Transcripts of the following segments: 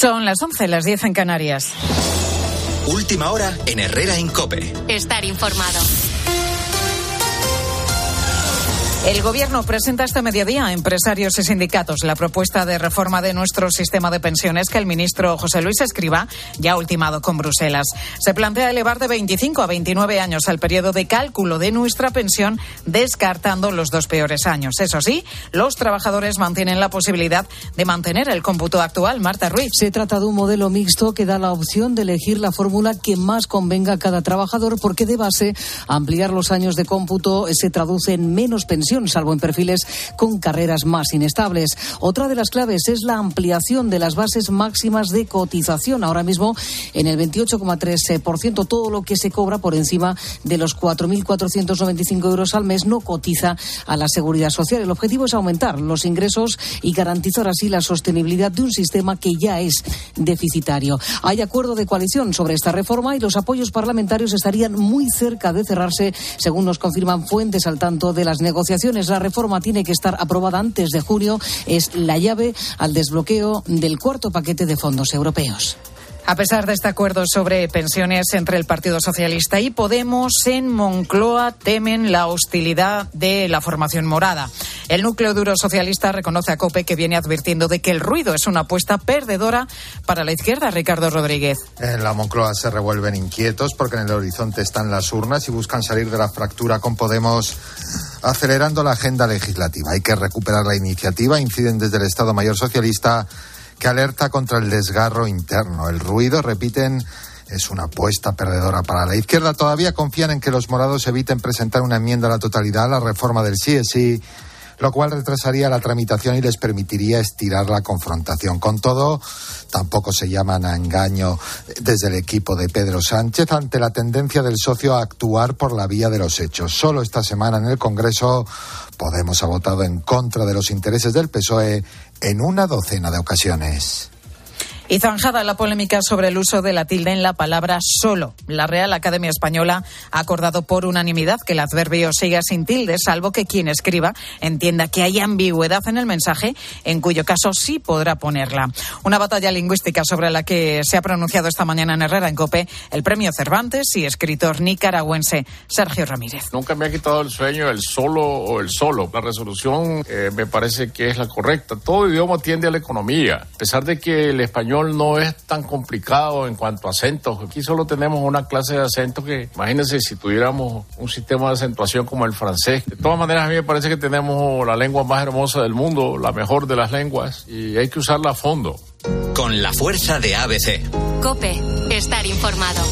Son las 11, las 10 en Canarias. Última hora en Herrera Incope. Estar informado. El Gobierno presenta este mediodía a empresarios y sindicatos la propuesta de reforma de nuestro sistema de pensiones que el ministro José Luis Escriba ya ha ultimado con Bruselas. Se plantea elevar de 25 a 29 años el periodo de cálculo de nuestra pensión, descartando los dos peores años. Eso sí, los trabajadores mantienen la posibilidad de mantener el cómputo actual. Marta Ruiz. Se trata de un modelo mixto que da la opción de elegir la fórmula que más convenga a cada trabajador, porque de base ampliar los años de cómputo se traduce en menos salvo en perfiles con carreras más inestables. Otra de las claves es la ampliación de las bases máximas de cotización. Ahora mismo, en el 28,3%, todo lo que se cobra por encima de los 4.495 euros al mes no cotiza a la seguridad social. El objetivo es aumentar los ingresos y garantizar así la sostenibilidad de un sistema que ya es deficitario. Hay acuerdo de coalición sobre esta reforma y los apoyos parlamentarios estarían muy cerca de cerrarse, según nos confirman fuentes al tanto de las negociaciones la reforma tiene que estar aprobada antes de junio. Es la llave al desbloqueo del cuarto paquete de fondos europeos. A pesar de este acuerdo sobre pensiones entre el Partido Socialista y Podemos, en Moncloa temen la hostilidad de la formación morada. El núcleo duro socialista reconoce a COPE que viene advirtiendo de que el ruido es una apuesta perdedora para la izquierda. Ricardo Rodríguez. En la Moncloa se revuelven inquietos porque en el horizonte están las urnas y buscan salir de la fractura con Podemos acelerando la agenda legislativa. Hay que recuperar la iniciativa, inciden desde el Estado Mayor Socialista que alerta contra el desgarro interno. El ruido, repiten, es una apuesta perdedora para la izquierda. Todavía confían en que los morados eviten presentar una enmienda a la totalidad a la reforma del sí, lo cual retrasaría la tramitación y les permitiría estirar la confrontación. Con todo, tampoco se llaman a engaño desde el equipo de Pedro Sánchez ante la tendencia del socio a actuar por la vía de los hechos. Solo esta semana en el Congreso Podemos ha votado en contra de los intereses del PSOE en una docena de ocasiones. Y zanjada la polémica sobre el uso de la tilde en la palabra solo. La Real Academia Española ha acordado por unanimidad que el adverbio siga sin tilde, salvo que quien escriba entienda que hay ambigüedad en el mensaje, en cuyo caso sí podrá ponerla. Una batalla lingüística sobre la que se ha pronunciado esta mañana en Herrera en Cope el premio Cervantes y escritor nicaragüense Sergio Ramírez. Nunca me ha quitado el sueño el solo o el solo. La resolución eh, me parece que es la correcta. Todo idioma tiende a la economía. A pesar de que el español no es tan complicado en cuanto a acentos. Aquí solo tenemos una clase de acentos que, imagínense si tuviéramos un sistema de acentuación como el francés. De todas maneras, a mí me parece que tenemos la lengua más hermosa del mundo, la mejor de las lenguas, y hay que usarla a fondo. Con la fuerza de ABC. Cope, estar informado.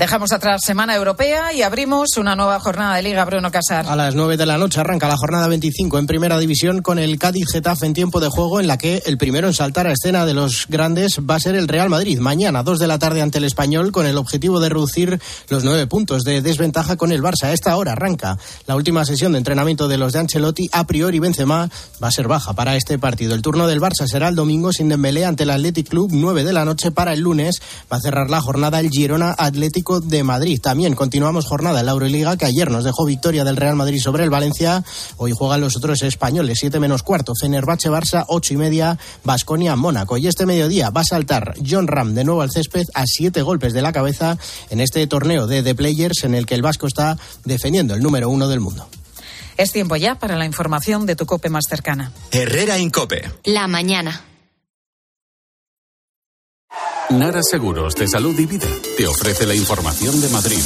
Dejamos atrás Semana Europea y abrimos una nueva jornada de Liga Bruno Casar. A las 9 de la noche arranca la jornada 25 en Primera División con el Cádiz Getafe en tiempo de juego en la que el primero en saltar a escena de los grandes va a ser el Real Madrid. Mañana, 2 de la tarde ante el Español con el objetivo de reducir los nueve puntos de desventaja con el Barça. A esta hora arranca la última sesión de entrenamiento de los de Ancelotti. A priori Benzema va a ser baja para este partido. El turno del Barça será el domingo sin Dembélé ante el Athletic Club 9 de la noche para el lunes. Va a cerrar la jornada el Girona Atlético de Madrid. También continuamos jornada en la Euroliga, que ayer nos dejó victoria del Real Madrid sobre el Valencia. Hoy juegan los otros españoles, 7 menos cuarto. Fenerbahce Barça, 8 y media. Basconia Mónaco. Y este mediodía va a saltar John Ram de nuevo al césped a 7 golpes de la cabeza en este torneo de The Players en el que el Vasco está defendiendo el número uno del mundo. Es tiempo ya para la información de tu cope más cercana. Herrera Incope. La mañana. Nara Seguros de Salud y Vida te ofrece la información de Madrid.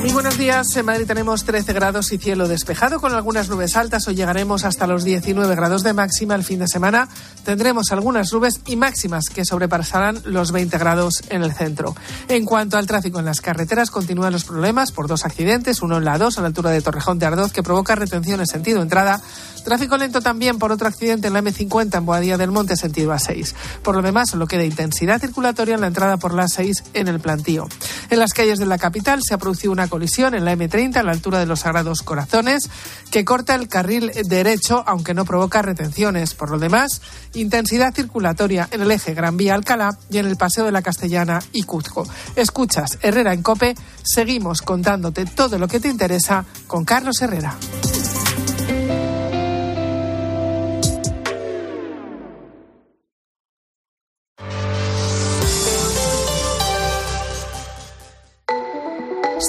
Muy buenos días. En Madrid tenemos 13 grados y cielo despejado con algunas nubes altas. Hoy llegaremos hasta los 19 grados de máxima. El fin de semana tendremos algunas nubes y máximas que sobrepasarán los 20 grados en el centro. En cuanto al tráfico en las carreteras, continúan los problemas por dos accidentes, uno en la 2 a la altura de Torrejón de Ardoz que provoca retención en sentido entrada. Tráfico lento también por otro accidente en la M50 en Boadilla del Monte sentido A6. Por lo demás, solo queda intensidad circulatoria en la entrada por la A6 en el plantío. En las calles de la capital se ha producido una colisión en la M30 a la altura de los Sagrados Corazones que corta el carril derecho aunque no provoca retenciones. Por lo demás, intensidad circulatoria en el eje Gran Vía Alcalá y en el Paseo de la Castellana y Cuzco. Escuchas Herrera en Cope, seguimos contándote todo lo que te interesa con Carlos Herrera.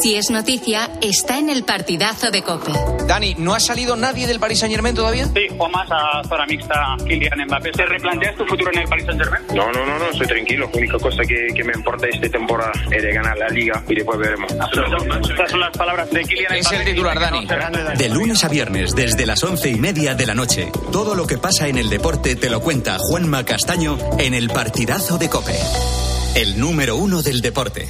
Si es noticia, está en el partidazo de Cope. Dani, ¿no ha salido nadie del Paris Saint Germain todavía? Sí, o más a zona mixta Kylian Mbappé. ¿Te replanteas tu futuro en el Paris Saint Germain? No, no, no, no, estoy tranquilo. La única cosa que, que me importa esta temporada es de ganar la liga y después veremos. Estas son las palabras de Kylian Es el titular, Dani. De lunes a viernes, desde las once y media de la noche, todo lo que pasa en el deporte te lo cuenta Juanma Castaño en el partidazo de Cope. El número uno del deporte.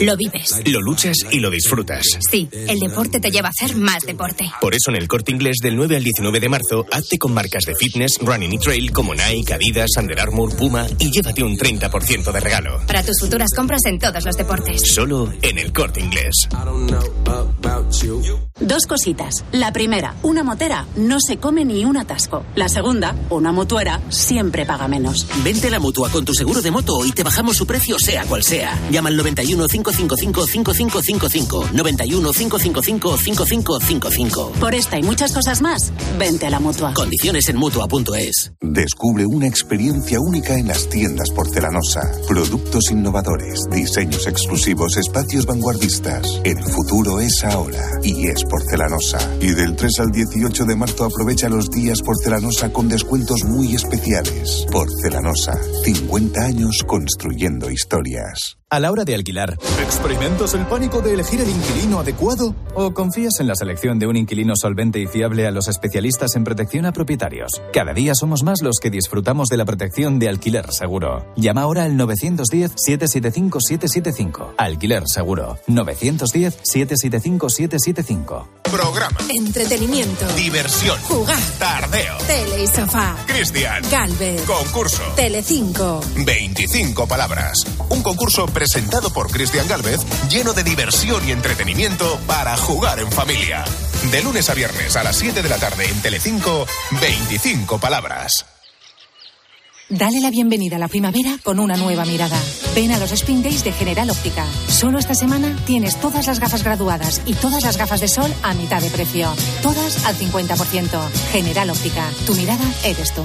Lo vives. Lo luchas y lo disfrutas. Sí, el deporte te lleva a hacer más deporte. Por eso en el corte inglés del 9 al 19 de marzo, hazte con marcas de fitness, running y trail como Nike, Adidas, Under Armour, Puma y llévate un 30% de regalo. Para tus futuras compras en todos los deportes. Solo en el corte inglés. Dos cositas. La primera, una motera no se come ni un atasco. La segunda, una mutuera siempre paga menos. Vente a la mutua con tu seguro de moto y te bajamos su precio sea cual sea. Llama al 91 555 5555. 91 555 5555. Por esta y muchas cosas más, vente a la mutua. Condiciones en mutua.es. Descubre una experiencia única en las tiendas porcelanosa. Productos innovadores, diseños exclusivos, espacios vanguardistas. El futuro es ahora y es porcelanosa. Y del 3 al 18 de marzo aprovecha los días porcelanosa con descuentos muy especiales. Porcelanosa, 50 años construyendo historias. A la hora de alquilar, ¿experimentas el pánico de elegir el inquilino adecuado? ¿O confías en la selección de un inquilino solvente y fiable a los especialistas en protección a propietarios? Cada día somos más los que disfrutamos de la protección de alquiler seguro. Llama ahora al 910-775-775. Alquiler seguro. 910-775-775. Programa. Entretenimiento. Diversión. Jugar. Tardeo. Tele y sofá. Cristian. Galvez. Concurso. Telecinco. 25 palabras. Un concurso presentado por Cristian Galvez, lleno de diversión y entretenimiento para jugar en familia. De lunes a viernes a las 7 de la tarde en Telecinco, 25 palabras. Dale la bienvenida a la primavera con una nueva mirada. Ven a los Spin Days de General Óptica. Solo esta semana tienes todas las gafas graduadas y todas las gafas de sol a mitad de precio. Todas al 50%. General Óptica. Tu mirada eres tú.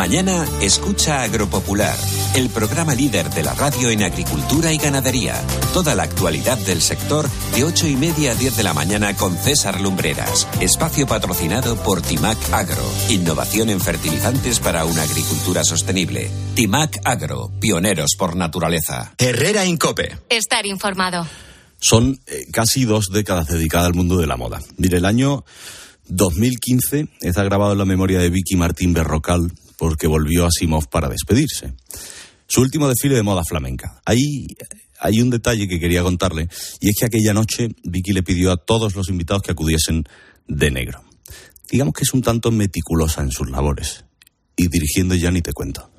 Mañana escucha Agropopular, el programa líder de la radio en agricultura y ganadería. Toda la actualidad del sector de 8 y media a 10 de la mañana con César Lumbreras. Espacio patrocinado por Timac Agro. Innovación en fertilizantes para una agricultura sostenible. Timac Agro, pioneros por naturaleza. Herrera Incope. Estar informado. Son eh, casi dos décadas dedicadas al mundo de la moda. Mire, el año 2015 está grabado en la memoria de Vicky Martín Berrocal porque volvió a Simov para despedirse. Su último desfile de moda flamenca. Ahí hay un detalle que quería contarle, y es que aquella noche Vicky le pidió a todos los invitados que acudiesen de negro. Digamos que es un tanto meticulosa en sus labores. Y dirigiendo ya ni te cuento.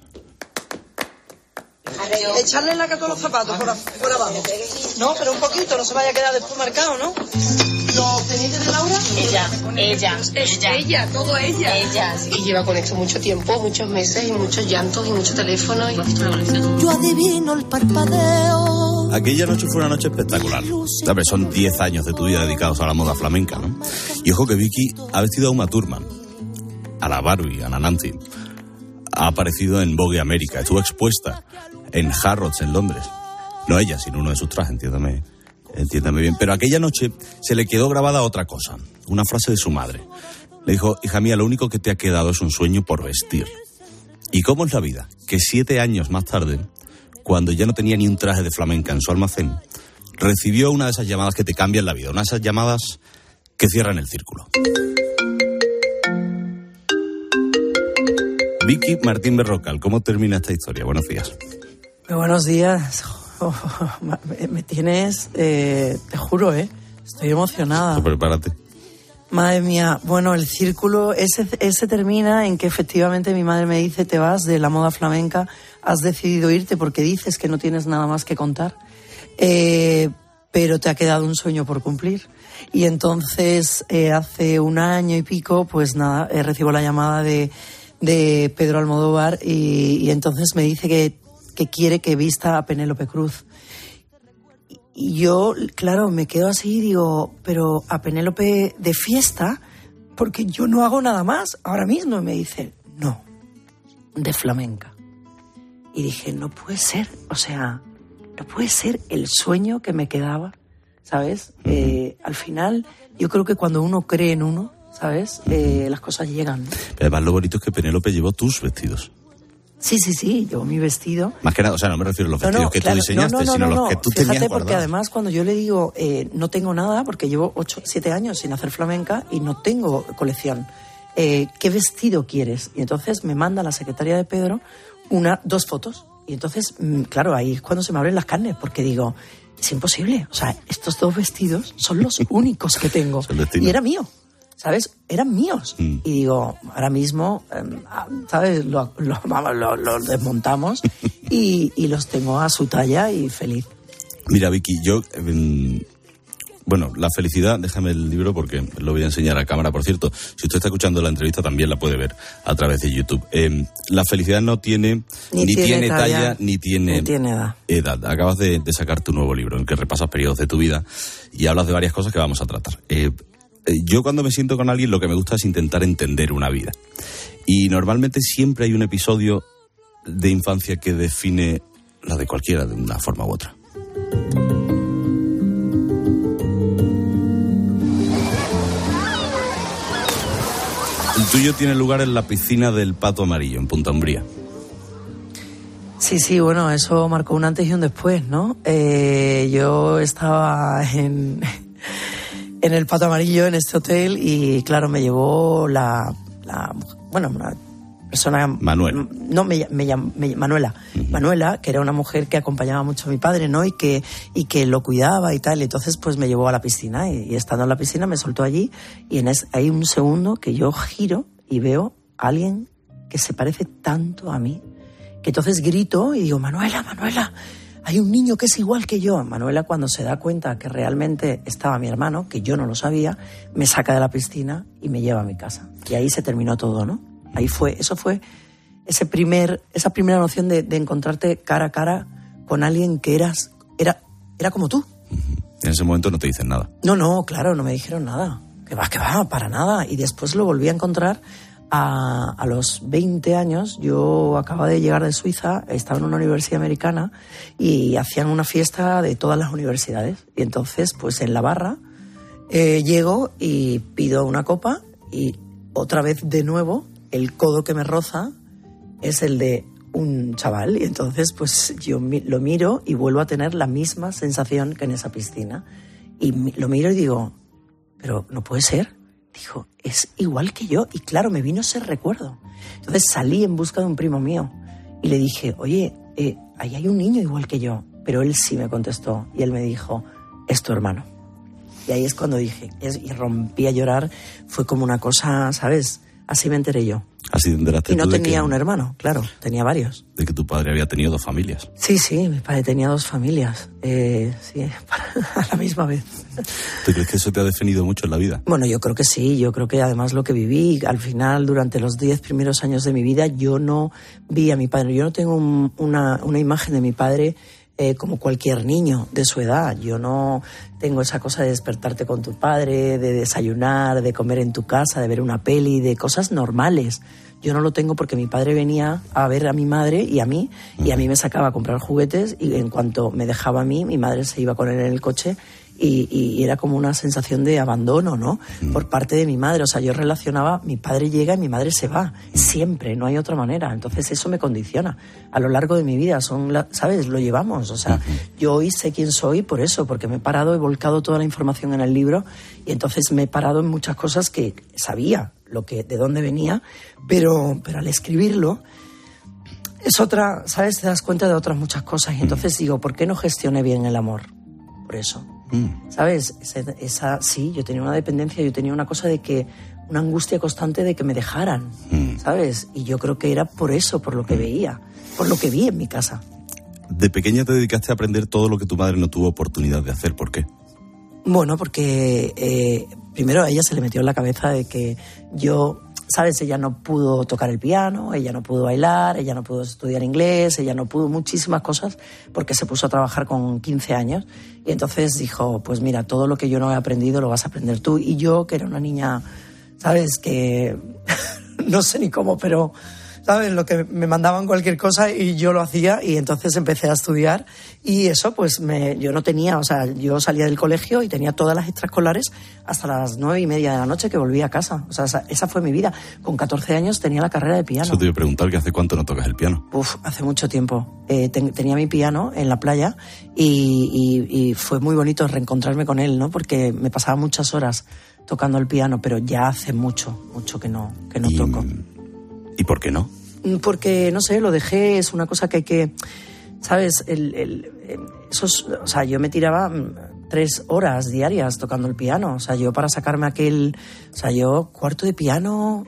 Echarle la caca a los zapatos por, por, abajo. No, pero un poquito, no se vaya a quedar después marcado, ¿no? ¿Los pendientes de Laura? Ella, ella, es ella. Ella, todo ella. Ella. Y lleva con esto mucho tiempo, muchos meses y muchos llantos y mucho teléfono. Y... Yo adivino el parpadeo. Aquella noche fue una noche espectacular. ¿Sabes? Son 10 años de tu vida dedicados a la moda flamenca, ¿no? Y ojo que Vicky ha vestido a Uma Thurman, a la Barbie, a la Nancy. Ha aparecido en Vogue América, estuvo expuesta en Harrods en Londres. No ella, sino uno de sus trajes, entiéndame, entiéndame bien. Pero aquella noche se le quedó grabada otra cosa, una frase de su madre. Le dijo, hija mía, lo único que te ha quedado es un sueño por vestir. ¿Y cómo es la vida? Que siete años más tarde, cuando ya no tenía ni un traje de flamenca en su almacén, recibió una de esas llamadas que te cambian la vida, una de esas llamadas que cierran el círculo. Vicky Martín Berrocal, ¿cómo termina esta historia? Buenos días. Buenos días. Oh, me, me, tienes, eh, te juro, ¿eh? Estoy emocionada. Pues prepárate. Madre mía, bueno, el círculo ese, ese termina en que efectivamente mi madre me dice, te vas de la moda flamenca, has decidido irte porque dices que no tienes nada más que contar, eh, pero te ha quedado un sueño por cumplir. Y entonces, eh, hace un año y pico, pues nada, eh, recibo la llamada de, de Pedro Almodóvar y, y entonces me dice que, que quiere que vista a Penélope Cruz. Y yo, claro, me quedo así y digo, pero a Penélope de fiesta, porque yo no hago nada más ahora mismo. Y me dice, no, de flamenca. Y dije, no puede ser, o sea, no puede ser el sueño que me quedaba, ¿sabes? Eh, al final, yo creo que cuando uno cree en uno, ¿sabes? Eh, las cosas llegan. Además, lo bonito es que Penélope llevó tus vestidos. Sí, sí, sí, llevo mi vestido. Más que nada, o sea, no me refiero a los vestidos no, que claro, tú diseñaste, no, no, no, sino no, los que tú Fíjate, tenías porque guardados. además cuando yo le digo eh, no tengo nada, porque llevo 8, 7 años sin hacer flamenca y no tengo colección, eh, ¿qué vestido quieres? Y entonces me manda la secretaria de Pedro una, dos fotos. Y entonces, mm, claro, ahí es cuando se me abren las carnes, porque digo, es imposible. O sea, estos dos vestidos son los únicos que tengo. Y era mío. ¿Sabes? Eran míos. Y digo, ahora mismo, em, ah, ¿sabes? Lo, lo- vamos, lo- lo desmontamos y, y los tengo a su talla y feliz. Mira, Vicky, yo. em, bueno, la felicidad, déjame el libro porque lo voy a enseñar a cámara, por cierto. Si usted está escuchando la entrevista, también la puede ver a través de YouTube. Em, la felicidad no tiene Ni ni, tiene tiene, talla, talla, ni tiene, ni tiene edad. edad. Acabas de, de sacar tu nuevo libro en que repasas periodos de tu vida y hablas de varias cosas que vamos a tratar. Eh, yo cuando me siento con alguien lo que me gusta es intentar entender una vida. Y normalmente siempre hay un episodio de infancia que define la de cualquiera de una forma u otra. El tuyo tiene lugar en la piscina del Pato Amarillo, en Punta Umbría. Sí, sí, bueno, eso marcó un antes y un después, ¿no? Eh, yo estaba en, en el Pato Amarillo, en este hotel, y claro, me llevó la, la- bueno, una persona... Manuel. No, me, me me- Manuela. Manuela, que era una mujer que acompañaba mucho a mi padre, ¿no? Y que, y que lo cuidaba y tal. Y entonces, pues me llevó a la piscina. Y, y estando en la piscina me soltó allí. Y en es, hay un segundo que yo giro y veo a alguien que se parece tanto a mí que entonces grito y digo, Manuela, Manuela, hay un niño que es igual que yo. Manuela cuando se da cuenta que realmente estaba mi hermano, que yo no lo sabía, me saca de la piscina y me lleva a mi casa. Y ahí se terminó todo, ¿no? Ahí fue, eso fue ese primer, esa primera noción de, de encontrarte cara a cara con alguien que eras, era, era como tú. En ese momento no te dicen nada. No, no, claro, no me dijeron nada. Que va, que va, para nada. Y después lo volví a encontrar a, los 20 años. Yo acababa de llegar de Suiza, estaba en una universidad americana y hacían una fiesta de todas las universidades. Y entonces, pues en la barra, eh, llego y pido una copa y otra vez de nuevo el codo que me roza es el de un chaval y entonces pues yo lo miro y vuelvo a tener la misma sensación que en esa piscina y lo miro y digo, pero no puede ser. Dijo, es igual que yo y claro, me vino ese recuerdo. Entonces salí en busca de un primo mío y le dije, oye, eh, ahí hay un niño igual que yo, pero él sí me contestó y él me dijo, es tu hermano. Y ahí es cuando dije, y rompí a llorar, fue como una cosa, ¿sabes? Así me enteré yo. Así enteraste Y no tenía que- un hermano, claro, tenía varios. de que tu padre había tenido dos familias. Sí, sí, mi padre tenía dos familias, eh, sí, a la misma vez. ¿Tú crees que eso te ha definido mucho en la vida? Bueno, yo creo que sí, yo creo que además lo que viví, al final, durante los diez primeros años de mi vida, yo no vi a mi padre, yo no tengo un- una, una imagen de mi padre eh, como cualquier niño de su edad. Yo no tengo esa cosa de despertarte con tu padre, de desayunar, de comer en tu casa, de ver una peli, de cosas normales. Yo no lo tengo porque mi padre venía a ver a mi madre y a mí, y a mí me sacaba a comprar juguetes y en cuanto me dejaba a mí, mi madre se iba con él en el coche y, y era como una sensación de abandono, ¿no? Por parte de mi madre. O sea, yo relacionaba, mi padre llega y mi madre se va. Siempre, no hay otra manera. Entonces eso me condiciona a lo largo de mi vida. Son, la- ¿sabes? Lo llevamos. O sea, yo hoy sé quién soy por eso, porque me he parado, he volcado toda la información en el libro y entonces me he parado en muchas cosas que sabía lo que, de dónde venía, pero, pero al escribirlo es otra, ¿sabes? Te das cuenta de otras muchas cosas y entonces digo, ¿por qué no gestioné bien el amor? Por eso. Mm. ¿Sabes? Esa, esa- sí, yo tenía una dependencia, yo tenía una cosa de que, una angustia constante de que me dejaran, Mm. ¿sabes? Y yo creo que era por eso, por lo que veía, por lo que vi en mi casa. De pequeña te dedicaste a aprender todo lo que tu madre no tuvo oportunidad de hacer. ¿Por qué? Bueno, porque eh, primero a ella se le metió en la cabeza de que yo, ¿sabes? Ella no pudo tocar el piano, ella no pudo bailar, ella no pudo estudiar inglés, ella no pudo muchísimas cosas porque se puso a trabajar con 15 años. Y entonces dijo, pues mira, todo lo que yo no he aprendido lo vas a aprender tú. Y yo, que era una niña, ¿sabes? Que no sé ni cómo, pero... ¿Sabes? Lo que me mandaban cualquier cosa y yo lo hacía y entonces empecé a estudiar y eso pues me, yo no tenía, o sea, yo salía del colegio y tenía todas las extraescolares hasta las nueve y media de la noche que volvía a casa. O sea, esa, esa fue mi vida. Con 14 años tenía la carrera de piano. Eso te iba a preguntar que hace cuánto no tocas el piano. Uf, hace mucho tiempo. Eh, ten- tenía mi piano en la playa y, y- y fue muy bonito reencontrarme con él, ¿no? Porque me pasaba muchas horas tocando el piano, pero ya hace mucho, mucho que no, que no toco. ¿Y por qué no? Mm, Porque, no sé, lo dejé, es una cosa que hay que, ¿sabes? El, el- el- esos, o sea, yo me tiraba mm, tres horas diarias tocando el piano. O sea, yo para sacarme aquel, o sea, yo cuarto de piano,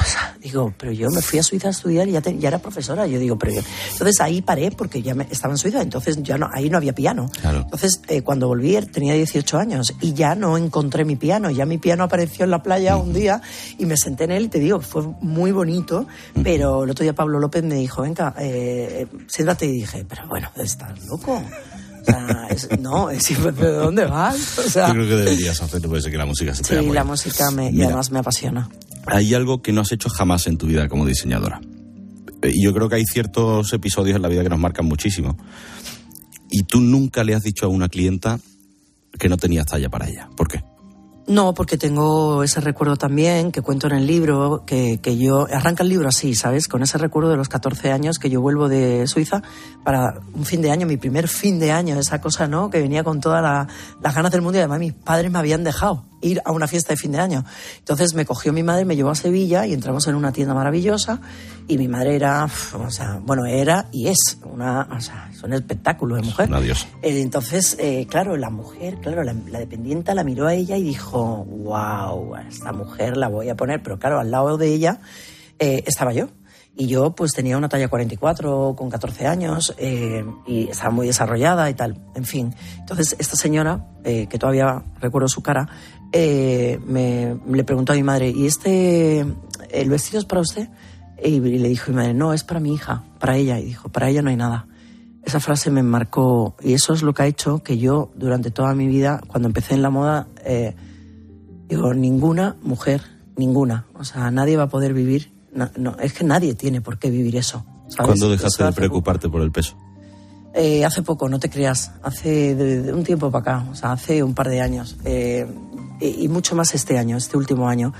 o sea, digo, pero yo me fui a Suiza a estudiar y ya, te- ya era profesora. Yo digo, pero yo... Entonces ahí paré porque ya me, estaba en Suiza, entonces ya no, ahí no había piano. Entonces, eh, cuando volví tenía 18 años y ya no encontré mi piano. Ya mi piano apareció en la playa un día y me senté en él y te digo, fue muy bonito. Pero el otro día Pablo López me dijo, venga, eh, siéntate. Y dije, pero bueno, estás loco. O sea, es- no, es, ¿de dónde vas? O sea, Yo creo que deberías hacerlo, puede ser que la música se te sí, la música me, y además me apasiona. Hay algo que no has hecho jamás en tu vida como diseñadora. Y yo creo que hay ciertos episodios en la vida que nos marcan muchísimo. Y tú nunca le has dicho a una clienta que no tenías talla para ella. ¿Por qué? No, porque tengo ese recuerdo también que cuento en el libro, que, que yo arranca el libro así, ¿sabes? Con ese recuerdo de los 14 años que yo vuelvo de Suiza para un fin de año, mi primer fin de año, esa cosa, ¿no? Que venía con todas la- las ganas del mundo y además mis padres me habían dejado ir a una fiesta de fin de año. Entonces me cogió mi madre, me llevó a Sevilla y entramos en una tienda maravillosa y mi madre era, o sea, bueno, era y es una, o sea, es un espectáculo de mujer. Una diosa. Eh, Entonces, eh, claro, la mujer, claro, la, la dependienta la miró a ella y dijo, wow, a esta mujer la voy a poner, pero claro, al lado de ella eh, estaba yo. Y yo pues tenía una talla 44 con 14 años eh, y estaba muy desarrollada y tal, en fin. Entonces esta señora, eh, que todavía recuerdo su cara, eh, me, le preguntó a mi madre, ¿y este, el vestido es para usted? Y le dijo mi madre, no, es para mi hija, para ella. Y dijo, para ella no hay nada. Esa frase me marcó y eso es lo que ha hecho que yo durante toda mi vida, cuando empecé en la moda, eh, digo, ninguna mujer, ninguna, o sea, nadie va a poder vivir, no, no, es que nadie tiene por qué vivir eso. ¿sabes? ¿Cuándo dejaste de preocuparte por el peso? Eh, hace poco, no te creas, hace un tiempo para acá, o sea, hace un par de años, eh, y, y mucho más este año, este último año.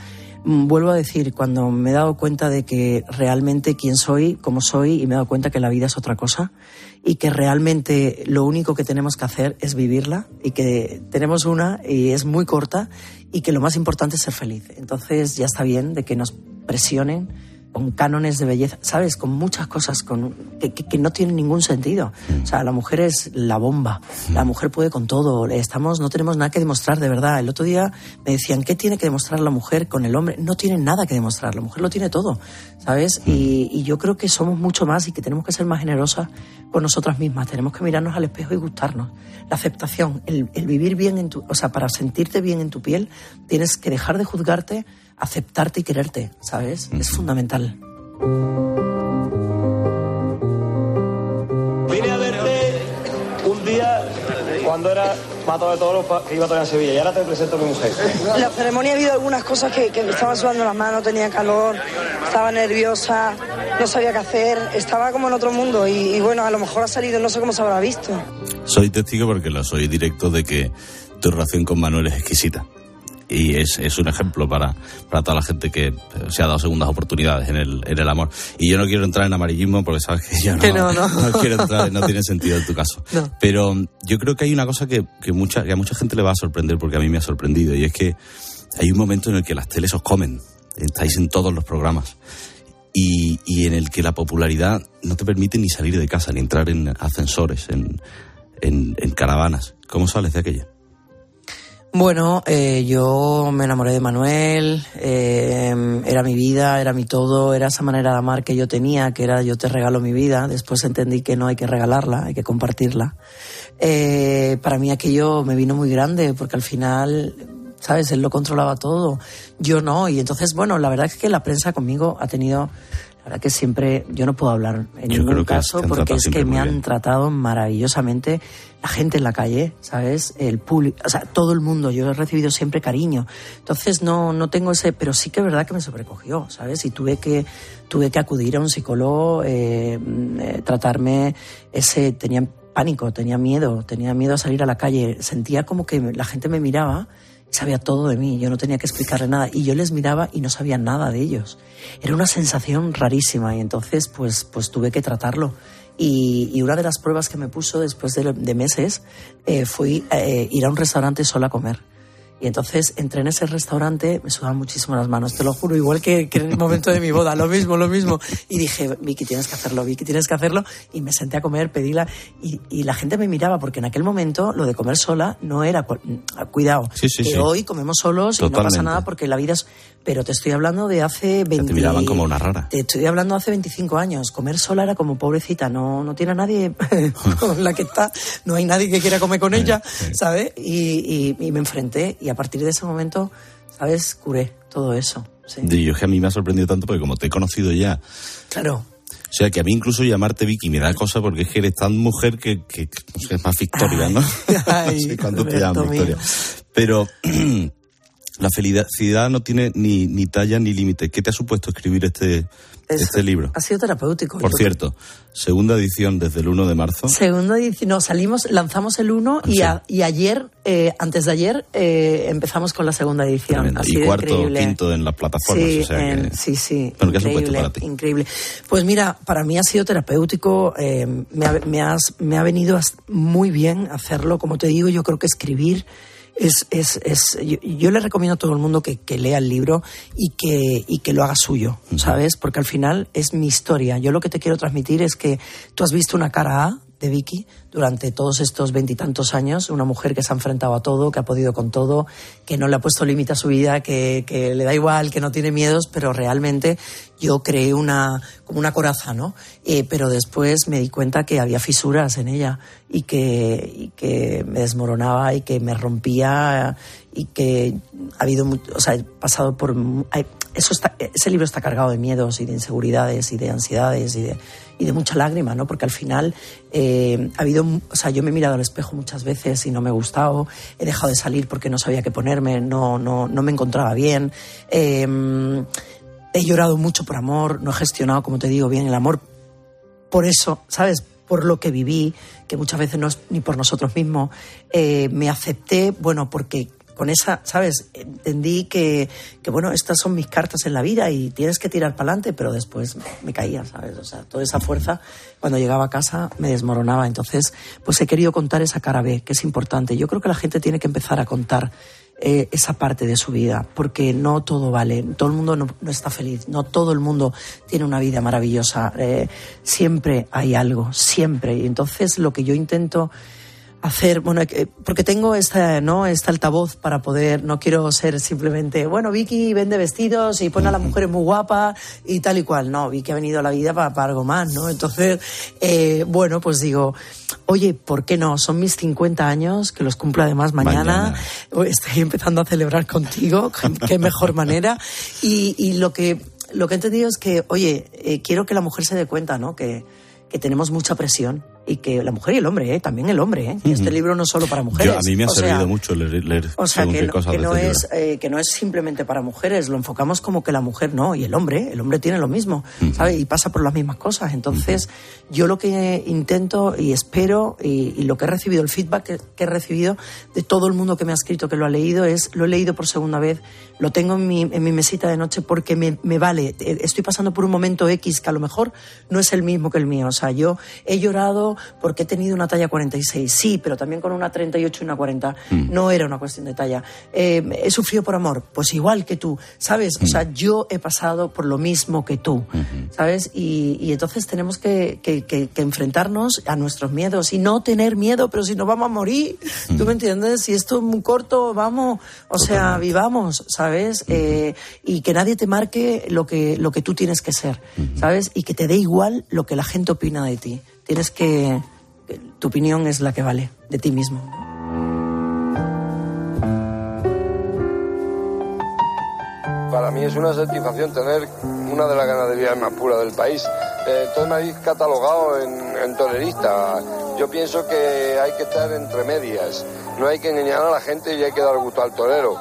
Mm, Vuelvo a decir, cuando me he dado cuenta de que realmente quién soy, cómo soy, y me he dado cuenta que la vida es otra cosa, y que realmente lo único que tenemos que hacer es vivirla, y que tenemos una y es muy corta, y que lo más importante es ser feliz. Entonces ya está bien de que nos presionen con cánones de belleza, ¿sabes? Con muchas cosas con, que, que- que no tienen ningún sentido. O sea, la mujer es la bomba, la mujer puede con todo, estamos, no tenemos nada que demostrar de verdad. El otro día me decían, ¿qué tiene que demostrar la mujer con el hombre? No tiene nada que demostrar, la mujer lo tiene todo, ¿sabes? Y, y yo creo que somos mucho más y que tenemos que ser más generosas con nosotras mismas, tenemos que mirarnos al espejo y gustarnos. La aceptación, el, el vivir bien en tu, o sea, para sentirte bien en tu piel, tienes que dejar de juzgarte, aceptarte y quererte, ¿sabes? Es fundamental. Vine a verte un día cuando era mato de todos los que iba todavía a Sevilla y ahora te presento a mi mujer. En la ceremonia ha habido algunas cosas que, que me estaban sudando las manos, tenía calor, estaba nerviosa, no sabía qué hacer, estaba como en otro mundo y, y bueno, a lo mejor ha salido, no sé cómo se habrá visto. Soy testigo porque lo soy directo de que tu relación con Manuel es exquisita. Y es, es un ejemplo para, para toda la gente que se ha dado segundas oportunidades en el, en el amor. Y yo no quiero entrar en amarillismo porque sabes que yo no, Que no, no. quiero entrar, no tiene sentido en tu caso. Pero yo creo que hay una cosa que, que, mucha, que a mucha gente le va a sorprender porque a mí me ha sorprendido y es que hay un momento en el que las teles os comen. Estáis en todos los programas. Y, y en el que la popularidad no te permite ni salir de casa, ni entrar en ascensores, en, en, en caravanas. ¿Cómo sales de aquella? Bueno, eh, yo me enamoré de Manuel, eh, era mi vida, era mi todo, era esa manera de amar que yo tenía, que era yo te regalo mi vida. Después entendí que no hay que regalarla, hay que compartirla. Eh, para mí aquello me vino muy grande porque al final, ¿sabes? Él lo controlaba todo, yo no. Y entonces, bueno, la verdad es que la prensa conmigo ha tenido la verdad que siempre, yo no puedo hablar en Yo ningún caso porque es que me han bien. tratado maravillosamente la gente en la calle, ¿sabes? El público, o sea, todo el mundo, yo he recibido siempre cariño. Entonces no, no tengo ese, pero sí que es verdad que me sobrecogió, ¿sabes? Y tuve que, tuve que acudir a un psicólogo, eh, mm, eh, tratarme ese, tenía pánico, tenía miedo, tenía miedo a salir a la calle, sentía como que la gente me miraba sabía todo de mí, yo no tenía que explicarle nada y yo les miraba y no sabía nada de ellos. Era una sensación rarísima y entonces pues, pues tuve que tratarlo. Y, una de las pruebas que me puso después de, de meses eh, fue eh, ir a un restaurante sola a comer. Y entonces entré en ese restaurante, me sudaban muchísimo las manos, te lo juro, igual que, que en el momento de mi boda, lo mismo, lo mismo. Y dije, Vicky, tienes que hacerlo, Vicky, tienes que hacerlo. Y me senté a comer, pedíla. Y, y la gente me miraba, porque en aquel momento lo de comer sola no era. cu- Cuidado, Sí, sí, que sí. hoy comemos solos y no pasa nada porque la vida es. Pero te estoy hablando de hace 20. Te miraban como una rara. Te estoy hablando hace 25 años. Comer sola era como pobrecita, no, no tiene a nadie con la que está, no hay nadie que quiera comer con ella, ¿sabes? Y, y- y me enfrenté y a partir de ese momento, ¿sabes? Curé todo eso. Sí. Yo es que a mí me ha sorprendido tanto porque como te he conocido ya, Claro. o sea que a mí incluso llamarte Vicky me da cosa porque es que eres tan mujer que, que, que, es más Victoria, ¿no? Ay, no sé cuánto te llaman. Victoria. Pero la felicidad no tiene ni, ni talla ni límite. ¿Qué te ha supuesto escribir este, Es- este libro? Ha sido terapéutico. Por cierto, segunda edición desde el 1 de marzo. Segundo edición, no, salimos, lanzamos el 1 y, a- y ayer, eh, antes de ayer, eh, empezamos con la segunda edición. Tremendo. Ha Y cuarto, increíble. quinto en las plataformas. Sí, o sea en- que... sí, sí. Bueno, ¿qué ha supuesto increíble, para ti? increíble. Pues mira, para mí ha sido terapéutico, eh, me, ha, me has- me ha venido muy bien hacerlo. Como te digo, yo creo que escribir es... es, es yo, yo le recomiendo a todo el mundo que, que lea el libro y que, y que lo haga suyo, ¿sabes? Porque al final es mi historia. Yo lo que te quiero transmitir es que tú has visto una cara A de Vicky durante todos estos veintitantos años, una mujer que se ha enfrentado a todo, que ha podido con todo, que no le ha puesto límite a su vida, que, que le da igual, que no tiene miedos, pero realmente yo creé una, como una coraza, ¿no? Eh, pero después me di cuenta que había fisuras en ella y que, y que me desmoronaba y que me rompía y que ha habido, o sea, he pasado por, eso está, ese libro está cargado de miedos y de inseguridades y de ansiedades y de, y de mucha lágrima, ¿no? Porque al final eh, ha habido, o sea, yo me he mirado al espejo muchas veces y no me ha gustado, he dejado de salir porque no sabía qué ponerme, no, no, no me encontraba bien. Eh, he llorado mucho por amor, no he gestionado, como te digo, bien el amor. Por eso, ¿sabes? Por lo que viví, que muchas veces no es ni por nosotros mismos. Eh, me acepté, bueno, porque con esa, ¿sabes? Entendí que, que, bueno, estas son mis cartas en la vida y tienes que tirar para adelante, pero después me caía, ¿sabes? O sea, toda esa fuerza, cuando llegaba a casa, me desmoronaba. Entonces, pues he querido contar esa cara B, que es importante. Yo creo que la gente tiene que empezar a contar eh, esa parte de su vida, porque no todo vale, todo el mundo no, está feliz, no todo el mundo tiene una vida maravillosa, eh, siempre hay algo, siempre. Y entonces lo que yo intento hacer, bueno, eh, porque tengo esta, ¿no? Este altavoz para poder, no quiero ser simplemente, bueno, Vicky vende vestidos y pone a las mujeres muy guapas y tal y cual. No, Vicky ha venido a la vida para, para algo más, ¿no? Entonces, eh, bueno, pues digo, oye, ¿por qué no? Son mis 50 años, que los cumplo además mañana. Estoy empezando a celebrar contigo, qué- qué mejor manera. Y, y lo que lo que he entendido es que, oye, eh, quiero que la mujer se dé cuenta, ¿no? Que, que tenemos mucha presión y que la mujer y el hombre, ¿eh? también el hombre, ¿eh? que este libro no es solo para mujeres. Yo, a mí me ha O sea, servido mucho leer, leer o sea, que, no, que no este es, eh, que no es simplemente para mujeres, lo enfocamos como que la mujer no, y el hombre, el hombre tiene lo mismo, ¿sabes? Y pasa por las mismas cosas. Entonces, yo lo que intento y espero, y, y lo que he recibido, el feedback que, que he recibido de todo el mundo que me ha escrito que lo ha leído, es, lo he leído por segunda vez, lo tengo en mi, en mi mesita de noche porque me, me vale. Eh, Estoy pasando por un momento X que a lo mejor no es el mismo que el mío. O sea, yo he llorado porque he tenido una talla 46. Sí, pero también con una 38 y una 40. Mm. No era una cuestión de talla. Eh, he sufrido por amor, pues igual que tú, ¿sabes? O sea, yo he pasado por lo mismo que tú, ¿sabes? Y, y entonces tenemos que, que- que- que enfrentarnos a nuestros miedos y no tener miedo, pero si no vamos a morir, ¿tú me entiendes? Si esto es muy corto, vamos, o sea, vivamos, ¿sabes? Eh, y que nadie te marque lo que, lo que tú tienes que ser, ¿sabes? Y que te dé igual lo que la gente opina de ti. Tienes que, tu opinión es la que vale, de ti mismo. Para mí es una satisfacción tener una de las ganaderías más puras del país. Eh, entonces me habéis catalogado en, en tolerista. Yo pienso que hay que estar entre medias. No hay que engañar a la gente y hay que dar gusto al torero.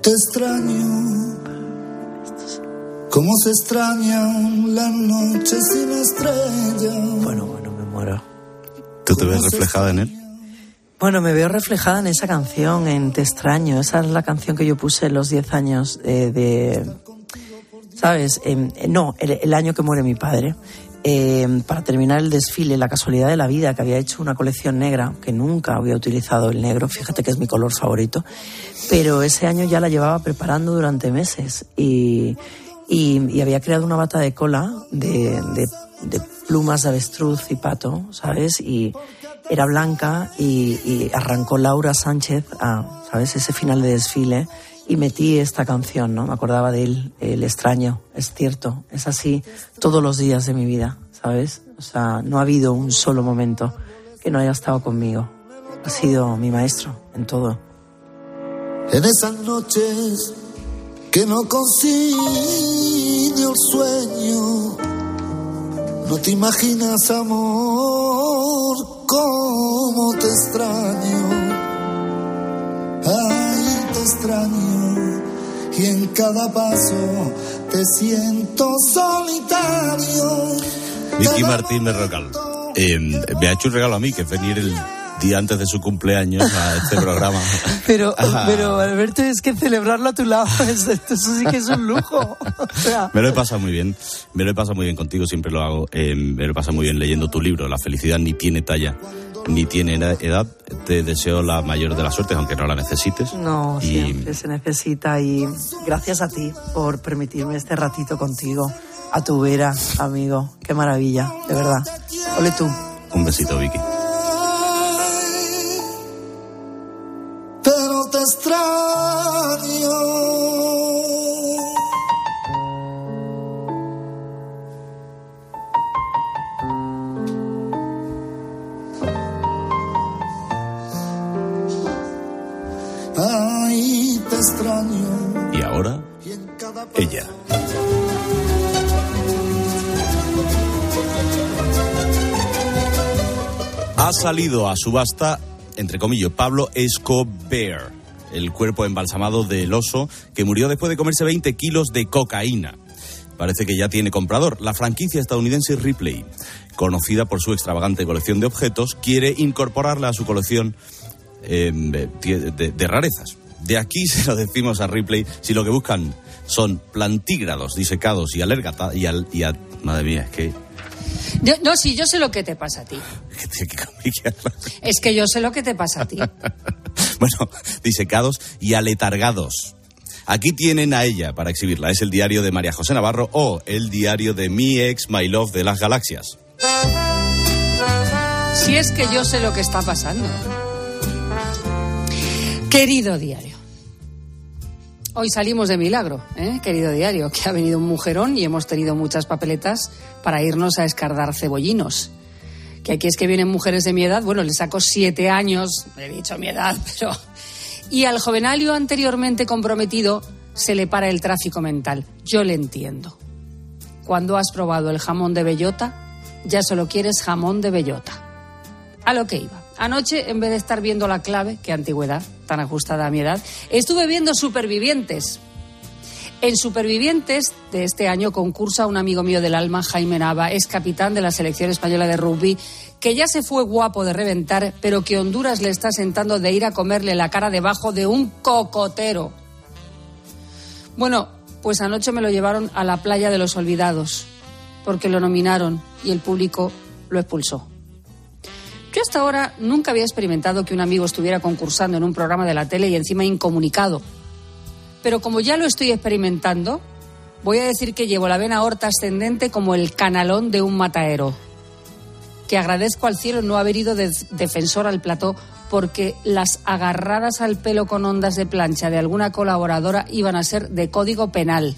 Te extraño, como se extrañan las noches sin estrellas. Bueno, bueno, me muero. ¿Tú te ves reflejada en él? Bueno, me veo reflejada en esa canción, en Te extraño. Esa es la canción que yo puse en los 10 años eh, de... ¿Sabes? Em, eh, no, el, el año que muere mi padre. Em, para terminar el desfile, la casualidad de la vida, que había hecho una colección negra, que nunca había utilizado el negro, fíjate que es mi color favorito, pero ese año ya la llevaba preparando durante meses y, y, había creado una bata de cola de, plumas de avestruz y pato, ¿sabes? Y era blanca y, y arrancó Laura Sánchez a, ¿sabes? Ese final de desfile y metí esta canción, ¿no? Me acordaba de él, el extraño, es cierto, es así todos los días de mi vida, ¿sabes? O sea, no ha habido un solo momento que no haya estado conmigo. Ha sido mi maestro en todo. En esas noches que no consigue el sueño, no te imaginas, amor, cómo te extraño. Ay, te extraño. Y en cada paso te siento solitario. Vicky Martín Berrocal. Eh, me ha hecho un regalo a mí, que es venir el día antes de su cumpleaños a este programa. Pero, Ah. pero Alberto, es que celebrarlo a tu lado, es- eso sí que es un lujo. O sea, Me lo he pasado muy bien, me lo he pasado muy bien contigo, siempre lo hago. Eh, me lo he pasado muy bien leyendo tu libro, La felicidad ni tiene talla, ni tiene edad. Te deseo la mayor de las suertes, aunque no la necesites. No, Y- siempre se necesita y gracias a ti por permitirme este ratito contigo, a tu vera, amigo. Qué maravilla, de verdad. Ole tú. Un besito, Vicky. Te extraño. Ay, te extraño. Y ahora, ella. Ha salido a subasta, entre comillas, Pablo Escobar, el cuerpo embalsamado del oso que murió después de comerse 20 kilos de cocaína. Parece que ya tiene comprador. La franquicia estadounidense Ripley, conocida por su extravagante colección de objetos, quiere incorporarla a su colección eh, de, de- de rarezas. De aquí se lo decimos a Ripley si lo que buscan son plantígrados disecados y alergata y, al, y a- madre mía, es que Yo- no, sí, yo sé lo que te pasa a ti. Es que yo sé lo que te pasa a ti. bueno, disecados y aletargados. Aquí tienen a ella para exhibirla. Es el diario de María José Navarro o el diario de mi ex My Love de las galaxias. Si es que yo sé lo que está pasando. Querido diario. Hoy salimos de milagro, ¿eh? querido diario, que ha venido un mujerón y hemos tenido muchas papeletas para irnos a escardar cebollinos. Que aquí es que vienen mujeres de mi edad, bueno, le saco siete años, he dicho mi edad, pero... Y al jovenalio anteriormente comprometido se le para el tráfico mental. Yo le entiendo. Cuando has probado el jamón de bellota, ya solo quieres jamón de bellota. A lo que iba. Anoche, en vez de estar viendo la clave, qué antigüedad, tan ajustada a mi edad, estuve viendo Supervivientes. En Supervivientes de este año concursa un amigo mío del alma, Jaime Nava, es capitán de la selección española de rugby, que ya se fue guapo de reventar, pero que Honduras le está sentando de ir a comerle la cara debajo de un cocotero. Bueno, pues anoche me lo llevaron a la playa de los olvidados, porque lo nominaron y el público lo expulsó. Yo hasta ahora nunca había experimentado que un amigo estuviera concursando en un programa de la tele y encima incomunicado. Pero como ya lo estoy experimentando, voy a decir que llevo la vena aorta ascendente como el canalón de un mataero. Que agradezco al cielo no haber ido de defensor al plató porque las agarradas al pelo con ondas de plancha de alguna colaboradora iban a ser de código penal.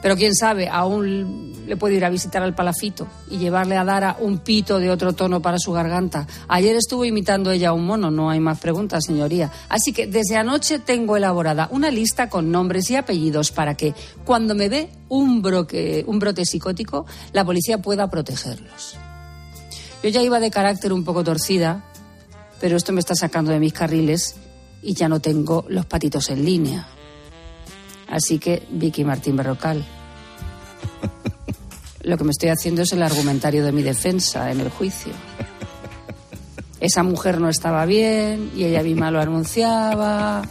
Pero quién sabe, aún le puedo ir a visitar al palafito y llevarle a Dara un pito de otro tono para su garganta. Ayer estuvo imitando ella a un mono, no hay más preguntas, señoría. Así que desde anoche tengo elaborada una lista con nombres y apellidos para que cuando me ve un, broque, un brote psicótico, la policía pueda protegerlos. Yo ya iba de carácter un poco torcida, pero esto me está sacando de mis carriles y ya no tengo los patitos en línea. Así que, Vicky Martín Berrocal, lo que me estoy haciendo es el argumentario de mi defensa en el juicio. Esa mujer no estaba bien y ella misma lo anunciaba.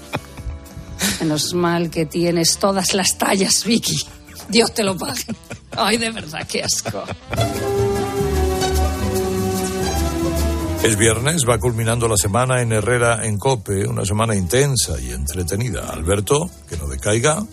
Menos mal que tienes todas las tallas, Vicky. Dios te lo pague. Ay, de verdad, qué asco. Es viernes, va culminando la semana en Herrera en Cope, una semana intensa y entretenida. Alberto, que no decaiga.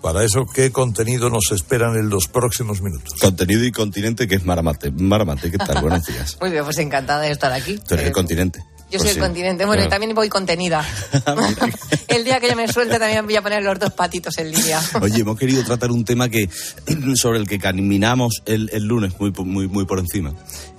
Para eso, ¿qué contenido nos esperan en los próximos minutos? Contenido y continente que es Maramate. Maramate, ¿qué tal? Buenos días. Muy bien, pues encantada de estar aquí. Tú eres el Eh, continente. Yo Pues soy sí. el continente. Bueno, y Claro. también voy contenida. el día que yo me suelte también voy a poner los dos patitos en línea. Oye, hemos querido tratar un tema que sobre el que caminamos el, el lunes muy, muy, muy por encima,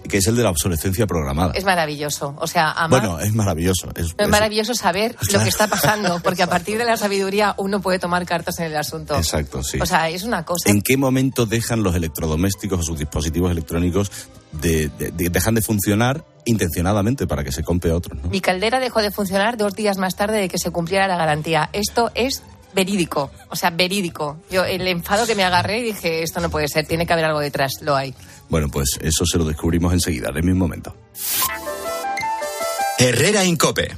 que es el de la obsolescencia programada. Es maravilloso. O sea, amar. Bueno, es maravilloso. Es- maravilloso saber lo que está pasando, porque a partir de la sabiduría uno puede tomar cartas en el asunto. Exacto, sí. O sea, es una cosa. ¿En qué momento dejan los electrodomésticos o sus dispositivos electrónicos de, de- de- dejan de funcionar intencionadamente para que se compre otro? ¿no? Mi caldera dejó de funcionar dos días más tarde de que se cumpliera la garantía. Esto es verídico, o sea, verídico. Yo el enfado que me agarré y dije, esto no puede ser, tiene que haber algo detrás, lo hay. Bueno, pues eso se lo descubrimos enseguida, en el mismo momento. Herrera Incope.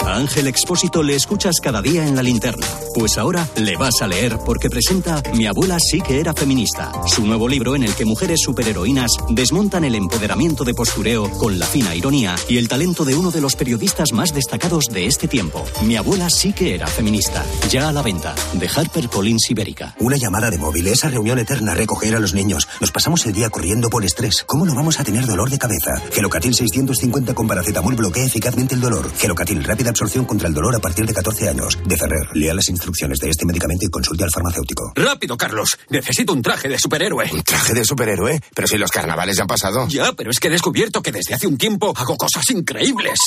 A Ángel Expósito le escuchas cada día en la linterna. Pues ahora le vas a leer porque presenta Mi abuela sí que era feminista, su nuevo libro en el que mujeres superheroínas desmontan el empoderamiento de postureo con la fina ironía y el talento de uno de los periodistas más destacados de este tiempo. Mi abuela sí que era feminista. Ya a la venta, de HarperCollins Ibérica. Una llamada de móvil, esa reunión eterna, recoger a los niños. Nos pasamos el día corriendo por estrés. ¿Cómo no vamos a tener dolor de cabeza? Gelocatil 650 con paracetamol bloquea eficazmente el dolor. Gelocatil, rápida absorción contra el dolor a partir de 14 años. De Ferrer, lea las instrucciones de este medicamento y consulte al farmacéutico. Rápido, Carlos. Necesito un traje de superhéroe. ¿Un traje de superhéroe? Pero si los carnavales ya han pasado. Ya, pero es que he descubierto que desde hace un tiempo hago cosas increíbles.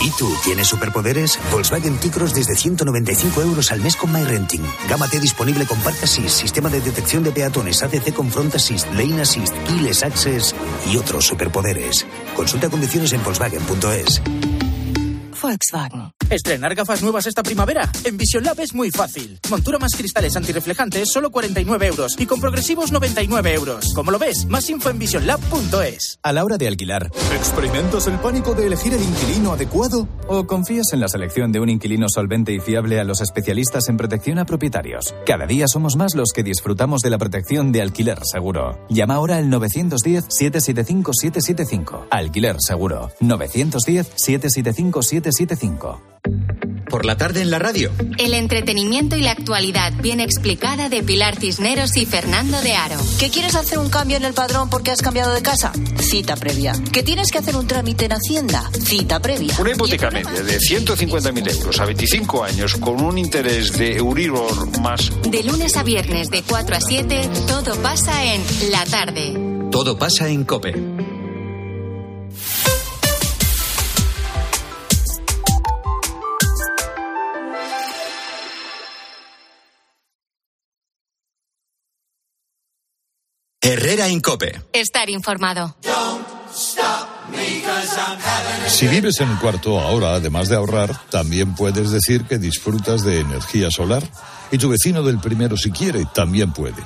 ¿Y tú tienes superpoderes? Volkswagen T-Cross desde 195 euros al mes con MyRenting. Gama T disponible con Park Assist, sistema de detección de peatones, ACC con Front Assist, Lane Assist, Keyless Access y otros superpoderes. Consulta condiciones en Volkswagen.es. Volkswagen. Estrenar gafas nuevas esta primavera. En Vision Lab es muy fácil. Montura más cristales antirreflejantes, solo 49 euros. Y con progresivos, 99 euros. Como lo ves, más info en visionlab.es. A la hora de alquilar, ¿experimentas el pánico de elegir el inquilino adecuado? ¿O confías en la selección de un inquilino solvente y fiable a los especialistas en protección a propietarios? Cada día somos más los que disfrutamos de la protección de alquiler seguro. Llama ahora al 910-775-775. Alquiler seguro. 910-775-775. Por la tarde en la radio. El entretenimiento y la actualidad bien explicada de Pilar Cisneros y Fernando de Aro. ¿Que quieres hacer un cambio en el padrón porque has cambiado de casa? Cita previa. ¿Que tienes que hacer un trámite en Hacienda? Cita previa. Una hipoteca media de 150.000 euros a 25 años con un interés de Euribor más... De lunes a viernes de 4 a 7, todo pasa en la tarde. Todo pasa en COPE. Herrera Incope. Estar informado. Si vives en un cuarto ahora, además de ahorrar, también puedes decir que disfrutas de energía solar. Y tu vecino del primero, si quiere, también puede.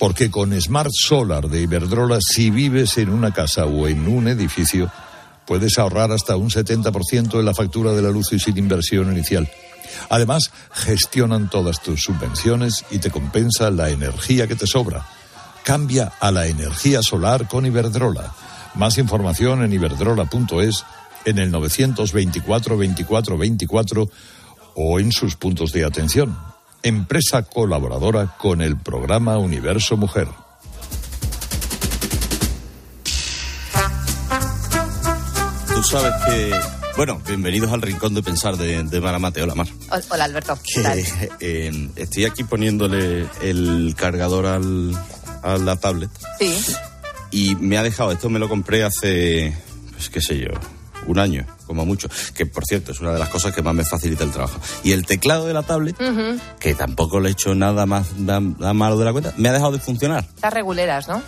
Porque con Smart Solar de Iberdrola, si vives en una casa o en un edificio, puedes ahorrar hasta un 70% en la factura de la luz y sin inversión inicial. Además, gestionan todas tus subvenciones y te compensa la energía que te sobra. Cambia a la energía solar con Iberdrola. Más información en iberdrola.es, en el 924 24 24 o en sus puntos de atención. Empresa colaboradora con el programa Universo Mujer. Tú sabes que. Bueno, bienvenidos al rincón de pensar de, de Maramate. Hola, Mar. Hola, Alberto. ¿Qué tal? eh, estoy aquí poniéndole el cargador al, a la tablet Sí. y me ha dejado, esto me lo compré hace, pues qué sé yo, un año, como mucho, que por cierto es una de las cosas que más me facilita el trabajo. Y el teclado de la tablet, que tampoco le he hecho nada más nada, malo de la cuenta, me ha dejado de funcionar. Estas reguleras, ¿no?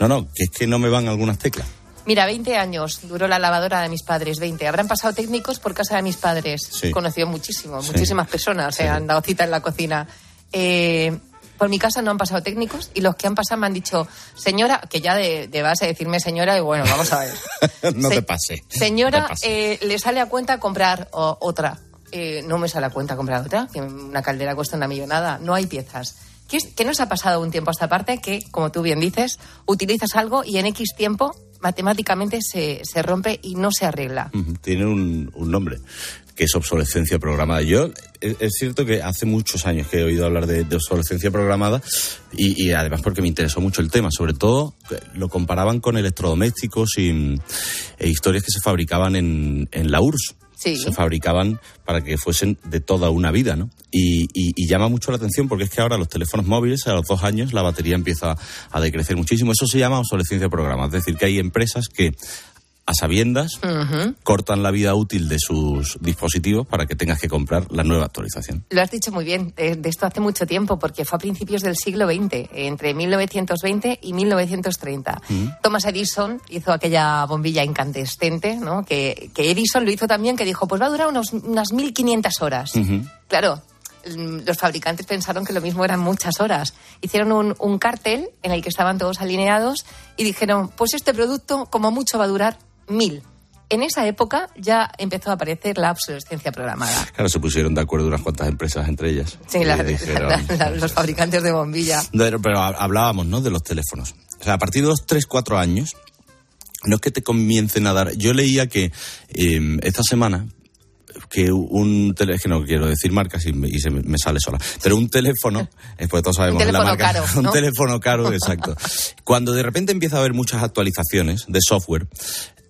No, no, que es que no me van algunas teclas. Mira, 20 años duró la lavadora de mis padres, 20. Habrán pasado técnicos por casa de mis padres. Sí. He conocido muchísimo, Sí. muchísimas personas se han dado cita en la cocina. Eh, por mi casa no han pasado técnicos y los que han pasado me han dicho, señora, que ya de, de base decirme señora, y bueno, vamos a ver. no Se- te pase. Señora, No te pase. eh, le sale a cuenta comprar o- otra. Eh, no me sale a cuenta comprar otra, que una caldera cuesta una millonada, no hay piezas. ¿Qué, es- qué nos ha pasado un tiempo a esta parte? Que, como tú bien dices, utilizas algo y en X tiempo matemáticamente se, se rompe y no se arregla. Tiene un, un nombre, que es obsolescencia programada. Yo, es, cierto que hace muchos años que he oído hablar de, de obsolescencia programada y, y además porque me interesó mucho el tema. Sobre todo, lo comparaban con electrodomésticos y e historias que se fabricaban en, en la URSS. Sí. Se fabricaban para que fuesen de toda una vida, ¿no? Y, y- y llama mucho la atención porque es que ahora los teléfonos móviles, a los dos años, la batería empieza a decrecer muchísimo. Eso se llama obsolescencia programada. Es decir, que hay empresas que, a sabiendas, cortan la vida útil de sus dispositivos para que tengas que comprar la nueva actualización. Lo has dicho muy bien, de esto hace mucho tiempo, porque fue a principios del siglo XX, entre 1920 y 1930. Thomas Edison hizo aquella bombilla incandescente, ¿no? Que, que Edison lo hizo también, que dijo, pues va a durar unos, unas 1500 horas. Claro, mm, los fabricantes pensaron que lo mismo eran muchas horas. Hicieron un, un cartel en el que estaban todos alineados y dijeron, pues este producto como mucho va a durar mil. En esa época ya empezó a aparecer la obsolescencia programada. Claro, se pusieron de acuerdo unas cuantas empresas entre ellas. Sí, la- dijeron, la- la- los fabricantes de bombilla. Pero, pero hablábamos, ¿no? De los teléfonos. O sea, a partir de los 3, 4 años, no es que te comiencen a dar. Yo leía que eh, esta semana que un teléfono, es que no quiero decir marcas y, me, y se me, me sale sola, pero un teléfono, después todos sabemos Un la marca, caro, un ¿no? teléfono caro, exacto. Cuando de repente empieza a haber muchas actualizaciones de software,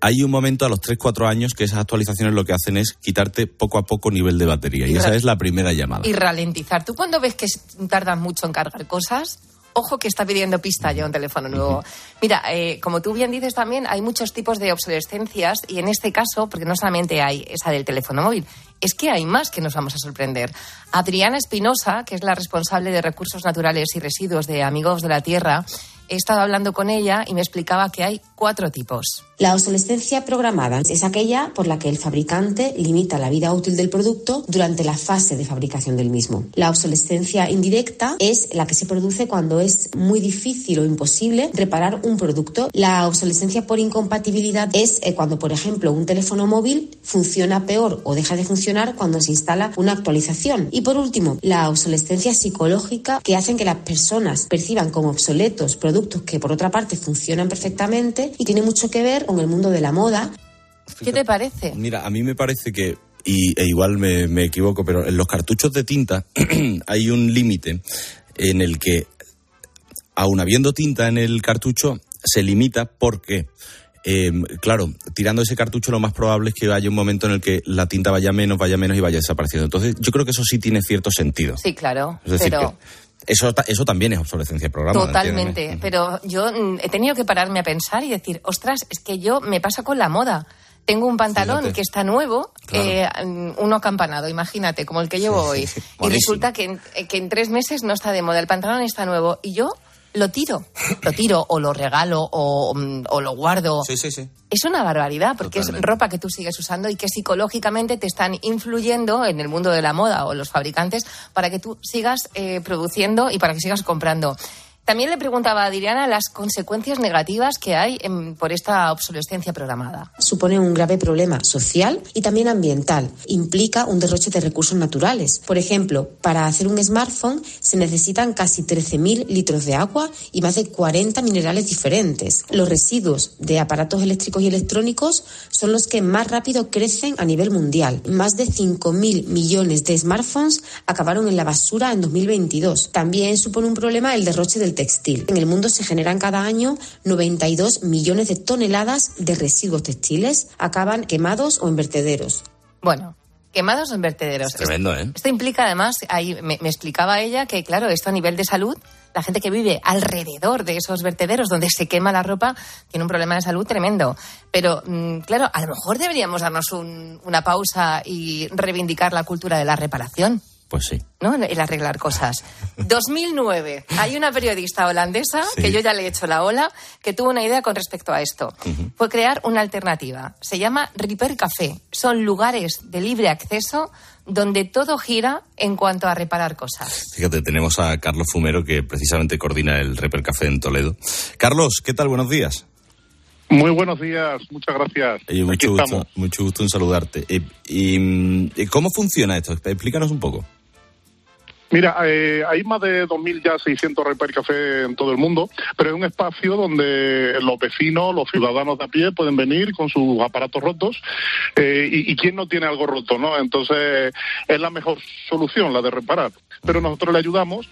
hay un momento a los 3, 4 años que esas actualizaciones lo que hacen es quitarte poco a poco nivel de batería y Y esa es la primera llamada. Y ralentizar. ¿Tú cuando ves que tardan mucho en cargar cosas? Ojo que está pidiendo pista ya un teléfono nuevo. Mira, eh, como tú bien dices también, hay muchos tipos de obsolescencias y en este caso, porque no solamente hay esa del teléfono móvil, es que hay más que nos vamos a sorprender. Adriana Espinosa, que es la responsable de recursos naturales y residuos de Amigos de la Tierra, he estado hablando con ella y me explicaba que hay cuatro tipos. La obsolescencia programada es aquella por la que el fabricante limita la vida útil del producto durante la fase de fabricación del mismo. La obsolescencia indirecta es la que se produce cuando es muy difícil o imposible reparar un producto. La obsolescencia por incompatibilidad es eh, cuando, por ejemplo, un teléfono móvil funciona peor o deja de funcionar cuando se instala una actualización. Y por último, la obsolescencia psicológica que hacen que las personas perciban como obsoletos productos que por otra parte funcionan perfectamente y tiene mucho que ver con el mundo de la moda. ¿Qué te parece? Mira, a mí me parece que y, e igual me, me equivoco, pero en los cartuchos de tinta hay un límite en el que, aun habiendo tinta en el cartucho, se limita porque, eh, claro, tirando ese cartucho lo más probable es que haya un momento en el que la tinta vaya menos, vaya menos y vaya desapareciendo. Entonces, yo creo que eso sí tiene cierto sentido. Sí, claro. Es decir, pero... que eso, eso también es obsolescencia programada. Totalmente, entiéndeme. pero yo mm, he tenido que pararme a pensar y decir, ostras, es que yo me pasa con la moda. Tengo un pantalón Fíjate. que está nuevo, Claro. eh, mm, uno acampanado, imagínate, como el que llevo hoy. Y resulta que en, que en tres meses no está de moda, el pantalón está nuevo y yo lo tiro, lo tiro o lo regalo o, mm, o lo guardo. Sí, sí, sí. Es una barbaridad porque es ropa que tú sigues usando y que psicológicamente te están influyendo en el mundo de la moda o los fabricantes para que tú sigas eh, produciendo y para que sigas comprando. También le preguntaba a Diriana las consecuencias negativas que hay en- por esta obsolescencia programada. supone un grave problema social y también ambiental. Implica un derroche de recursos naturales. Por ejemplo, para hacer un smartphone se necesitan casi 13.000 litros de agua y más de 40 minerales diferentes. Los residuos de aparatos eléctricos y electrónicos son los que más rápido crecen a nivel mundial. Más de 5.000 millones de smartphones acabaron en la basura en 2022. También supone un problema el derroche del textil. En el mundo se generan cada año 92 millones de toneladas de residuos textiles, acaban quemados o en vertederos. Bueno, quemados en vertederos. Tremendo, ¿eh? Esto implica además, ahí me, me explicaba ella que, claro, esto a nivel de salud, la gente que vive alrededor de esos vertederos donde se quema la ropa tiene un problema de salud tremendo. Pero, mm, claro, a lo mejor deberíamos darnos un- una pausa y reivindicar la cultura de la reparación. Pues sí. ¿no? El arreglar cosas. 2009. Hay una periodista holandesa, Sí. que yo ya le he hecho la ola, que tuvo una idea con respecto a esto. Fue crear una alternativa. Se llama Repair Café. Son lugares de libre acceso donde todo gira en cuanto a reparar cosas. Fíjate, tenemos a Carlos Fumero que precisamente coordina el Reper Café en Toledo. Carlos, ¿qué tal? Buenos días. Muy buenos días, muchas gracias. Eh, mucho, Aquí gusto, estamos. mucho gusto en saludarte. Eh, y, eh, ¿Cómo funciona esto? Explícanos un poco. Mira, eh, hay más de 2.000 ya 600 Repair Café en todo el mundo, pero es un espacio donde los vecinos, los ciudadanos de a pie pueden venir con sus aparatos rotos eh, y, y quién no tiene algo roto, ¿no? Entonces es la mejor solución, la de reparar. Pero nosotros le ayudamos